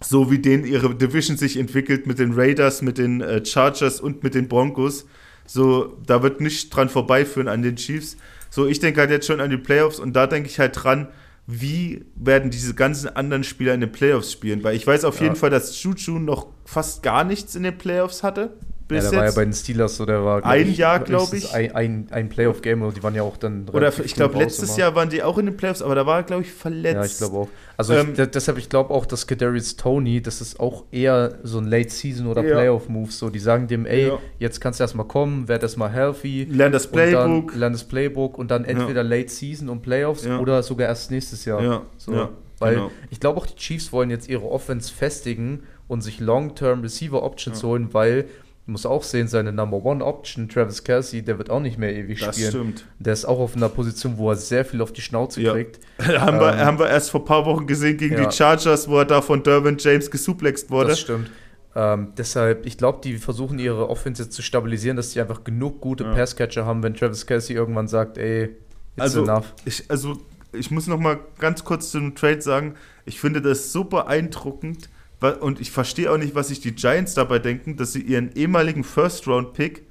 Speaker 3: so wie denen ihre Division sich entwickelt mit den Raiders, mit den äh, Chargers und mit den Broncos, so, da wird nicht dran vorbeiführen an den Chiefs. So, ich denke halt jetzt schon an die Playoffs und da denke ich halt dran, wie werden diese ganzen anderen Spieler in den Playoffs spielen? Weil ich weiß auf
Speaker 4: Ja.
Speaker 3: jeden Fall, dass Juju noch fast gar nichts in den Playoffs hatte.
Speaker 4: Ja,
Speaker 3: Bis
Speaker 4: der war ja bei den Steelers so, der war
Speaker 3: Ein
Speaker 4: ich,
Speaker 3: Jahr, glaub
Speaker 4: höchstens
Speaker 3: ich.
Speaker 4: Ein, ein, ein Playoff-Game und die waren ja auch dann
Speaker 3: Oder ich glaube, letztes. Jahr waren die auch in den Playoffs, aber da war er, glaube ich, verletzt.
Speaker 4: Ja, ich glaube auch. Also
Speaker 3: Ähm,
Speaker 4: ich, de- deshalb, ich glaube auch, dass Kadarius Tony, das ist auch eher so ein Late-Season oder
Speaker 3: Ja.
Speaker 4: Playoff-Move. So, die sagen dem, ey,
Speaker 3: Ja.
Speaker 4: jetzt kannst du erstmal kommen, werd erstmal healthy.
Speaker 3: Lern das
Speaker 4: dann
Speaker 3: Playbook.
Speaker 4: lern das Playbook und dann entweder Late Season und Playoffs
Speaker 3: Ja.
Speaker 4: oder sogar erst nächstes Jahr.
Speaker 3: Ja,
Speaker 4: So,
Speaker 3: ja,
Speaker 4: weil
Speaker 3: genau.
Speaker 4: ich glaube auch, die Chiefs wollen jetzt ihre Offense festigen und sich Long-Term Receiver Options
Speaker 3: Ja.
Speaker 4: holen, weil du musst auch sehen, seine Number One Option, Travis Kelsey, der wird auch nicht mehr ewig
Speaker 3: Das
Speaker 4: spielen.
Speaker 3: stimmt.
Speaker 4: Der ist auch auf einer Position, wo er sehr viel auf die Schnauze
Speaker 3: Ja.
Speaker 4: kriegt.
Speaker 3: haben, wir,
Speaker 4: Ähm,
Speaker 3: haben wir erst vor ein paar Wochen gesehen gegen
Speaker 4: ja.
Speaker 3: die Chargers, wo er da von Derwin James gesuplext wurde.
Speaker 4: Das stimmt. Ähm, deshalb, ich glaube, die versuchen ihre Offense zu stabilisieren, dass sie einfach genug gute
Speaker 3: Ja.
Speaker 4: Passcatcher haben, wenn Travis Kelsey irgendwann sagt, ey, it's
Speaker 3: Also,
Speaker 4: enough.
Speaker 3: Ich, also, ich muss noch mal ganz kurz zu dem Trade sagen, ich finde das so beeindruckend und ich verstehe auch nicht, was sich die Giants dabei denken, dass sie ihren ehemaligen First-Round-Pick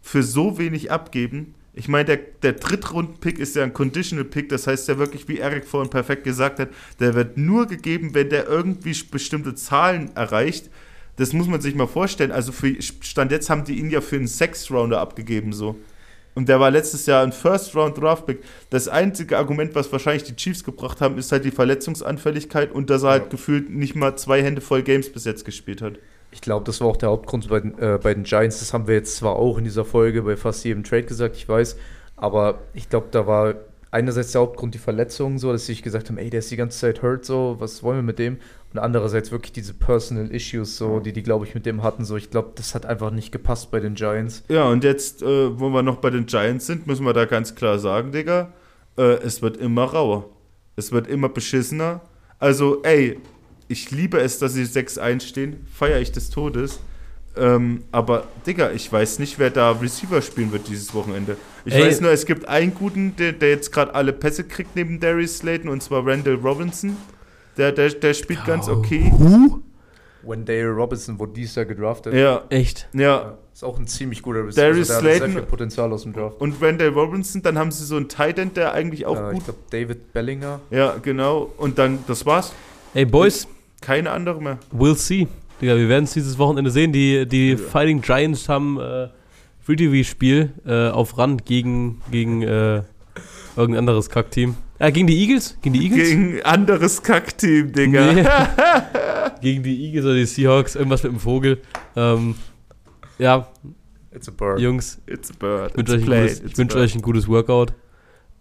Speaker 3: für so wenig abgeben. Ich meine, der, der Drittrunden-Pick ist ja ein Conditional-Pick, das heißt ja wirklich, wie Eric vorhin perfekt gesagt hat, der wird nur gegeben, wenn der irgendwie bestimmte Zahlen erreicht. Das muss man sich mal vorstellen. Also für Stand jetzt haben die ihn ja für einen Six-Rounder abgegeben, so. Und der war letztes Jahr ein First-Round-Draft-Pick. Das einzige Argument, was wahrscheinlich die Chiefs gebracht haben, ist halt die Verletzungsanfälligkeit und dass er halt gefühlt nicht mal zwei Hände voll Games bis jetzt gespielt hat.
Speaker 4: Ich glaube, das war auch der Hauptgrund bei den, äh, bei den Giants. Das haben wir jetzt zwar auch in dieser Folge bei fast jedem Trade gesagt, ich weiß, aber ich glaube, da war einerseits der Hauptgrund die Verletzung, so, dass sie sich gesagt haben, ey, der ist die ganze Zeit hurt, so, was wollen wir mit dem? Und andererseits wirklich diese Personal Issues, so, die die, glaube ich, mit dem hatten, so, ich glaube, das hat einfach nicht gepasst bei den Giants.
Speaker 3: Ja, und jetzt, äh, wo wir noch bei den Giants sind, müssen wir da ganz klar sagen, Digga, äh, es wird immer rauer. Es wird immer beschissener. Also, ey, ich liebe es, dass sie 6-1 stehen, feiere ich des Todes. Ähm, aber, Digga, ich weiß nicht, wer da Receiver spielen wird dieses Wochenende. Ich
Speaker 2: Ey.
Speaker 3: weiß nur, es gibt einen guten, der, der jetzt gerade alle Pässe kriegt neben Darius Slayton, und zwar Randall Robinson. Der, der, der spielt ganz okay.
Speaker 2: Huh?
Speaker 4: Wendale Robinson wurde dieses Jahr gedraftet.
Speaker 3: Ja,
Speaker 2: Echt?
Speaker 3: ja.
Speaker 4: Ist auch ein ziemlich guter Receiver.
Speaker 3: Darius
Speaker 4: der hat sehr
Speaker 3: Slayton-
Speaker 4: viel Potenzial aus dem Draft.
Speaker 3: Und Randall Robinson, dann haben sie so einen Tight End, der eigentlich auch
Speaker 4: Äh,
Speaker 3: gut.
Speaker 4: ich glaube, David Bellinger.
Speaker 3: Ja, genau. Und dann, das war's.
Speaker 2: Ey, Boys,
Speaker 3: Keine andere mehr.
Speaker 2: we'll see. Digga, wir werden es dieses Wochenende sehen. Die, die
Speaker 3: Ja.
Speaker 2: Fighting Giants haben äh, Free TV-Spiel äh, auf Rand gegen, gegen äh, irgendein anderes Kackteam. Ja, gegen die Eagles? Gegen die Eagles?
Speaker 3: Gegen ein anderes Kackteam, Digga.
Speaker 2: Nee. gegen die Eagles oder die Seahawks, irgendwas mit dem Vogel. Ähm, ja,
Speaker 4: It's a bird.
Speaker 2: Jungs,
Speaker 3: It's a bird.
Speaker 2: ich wünsche euch, gutes- ich
Speaker 3: bird.
Speaker 2: euch ein gutes Workout.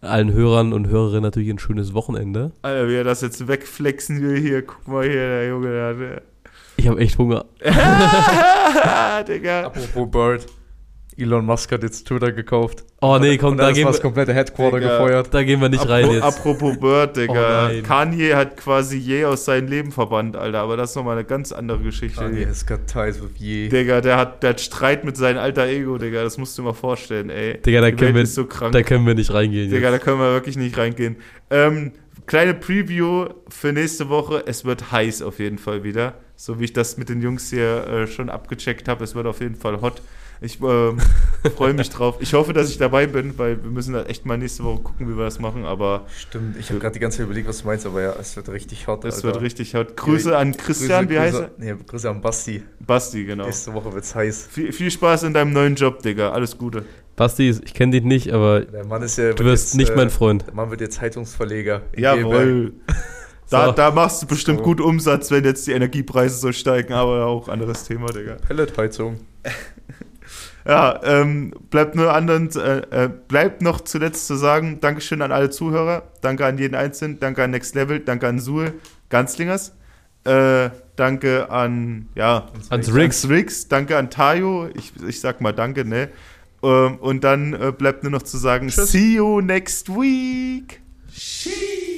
Speaker 2: Allen Hörern und Hörerinnen natürlich ein schönes Wochenende.
Speaker 3: Alter, wie er das jetzt wegflexen will hier. Guck mal hier, der Junge, der
Speaker 2: Ich habe echt Hunger.
Speaker 3: Digga.
Speaker 4: Apropos Bird. Elon Musk hat jetzt Twitter gekauft.
Speaker 2: Oh nee, komm,
Speaker 4: Und
Speaker 2: da
Speaker 4: ist
Speaker 2: gehen,
Speaker 4: das
Speaker 2: wir,
Speaker 4: komplette Headquarter
Speaker 3: Digga.
Speaker 4: gefeuert.
Speaker 2: da gehen wir nicht
Speaker 3: Apro-
Speaker 2: rein jetzt.
Speaker 3: Apropos Bird, Digga.
Speaker 2: Oh.
Speaker 3: Kanye hat quasi je aus seinem Leben verbannt, Alter. Aber das ist nochmal eine ganz andere Geschichte.
Speaker 4: Kanye has got ties with Ye.
Speaker 3: Digga, der hat, der hat Streit mit seinem alter Ego, Digga. Das musst du dir mal vorstellen, ey.
Speaker 2: Digga, da können wir,
Speaker 3: ist so krank.
Speaker 2: da können wir nicht reingehen.
Speaker 3: Digga, da
Speaker 2: jetzt.
Speaker 3: können wir wirklich nicht reingehen. Ähm, kleine Preview für nächste Woche. Es wird heiß auf jeden Fall wieder. So wie ich das mit den Jungs hier äh, schon abgecheckt habe. Es wird auf jeden Fall hot. Ich ähm, freue mich drauf. Ich hoffe, dass ich dabei bin, weil wir müssen da echt mal nächste Woche gucken, wie wir das machen. Aber
Speaker 4: Stimmt, ich habe gerade die ganze Zeit überlegt, was du meinst, aber ja, es wird richtig hot.
Speaker 3: es
Speaker 4: Alter.
Speaker 3: wird richtig hot. Grüße an Christian,
Speaker 4: Grüße,
Speaker 3: wie heißt
Speaker 4: Grüße,
Speaker 3: er?
Speaker 4: Nee, Grüße an Basti.
Speaker 3: Basti, genau.
Speaker 4: Nächste Woche wird's heiß.
Speaker 3: Viel, viel Spaß in deinem neuen Job, Digga. Alles Gute.
Speaker 2: Basti, ich kenne dich nicht, aber
Speaker 4: Der Mann ist ja.
Speaker 2: du wirst nicht mein Freund.
Speaker 4: Der Mann wird jetzt Heizungsverleger.
Speaker 3: Jawohl. Da,
Speaker 2: So.
Speaker 3: da machst du bestimmt
Speaker 4: So.
Speaker 3: gut Umsatz, wenn jetzt die Energiepreise so steigen, aber auch anderes Thema, Digga.
Speaker 4: Pelletheizung.
Speaker 3: Ja, ähm, bleibt nur anderen, äh, äh, bleibt noch zuletzt zu sagen, Dankeschön an alle Zuhörer, danke an jeden Einzelnen, danke an Next Level, danke an Suhl Ganzlingers, äh, danke an, ja,
Speaker 2: Ans
Speaker 3: Rix.
Speaker 2: Riggs.
Speaker 3: Rix, danke an Tayo, ich, ich sag mal danke, ne? Ähm, und dann äh, bleibt nur noch zu sagen,
Speaker 4: Tschüss.
Speaker 3: see you next week.
Speaker 5: She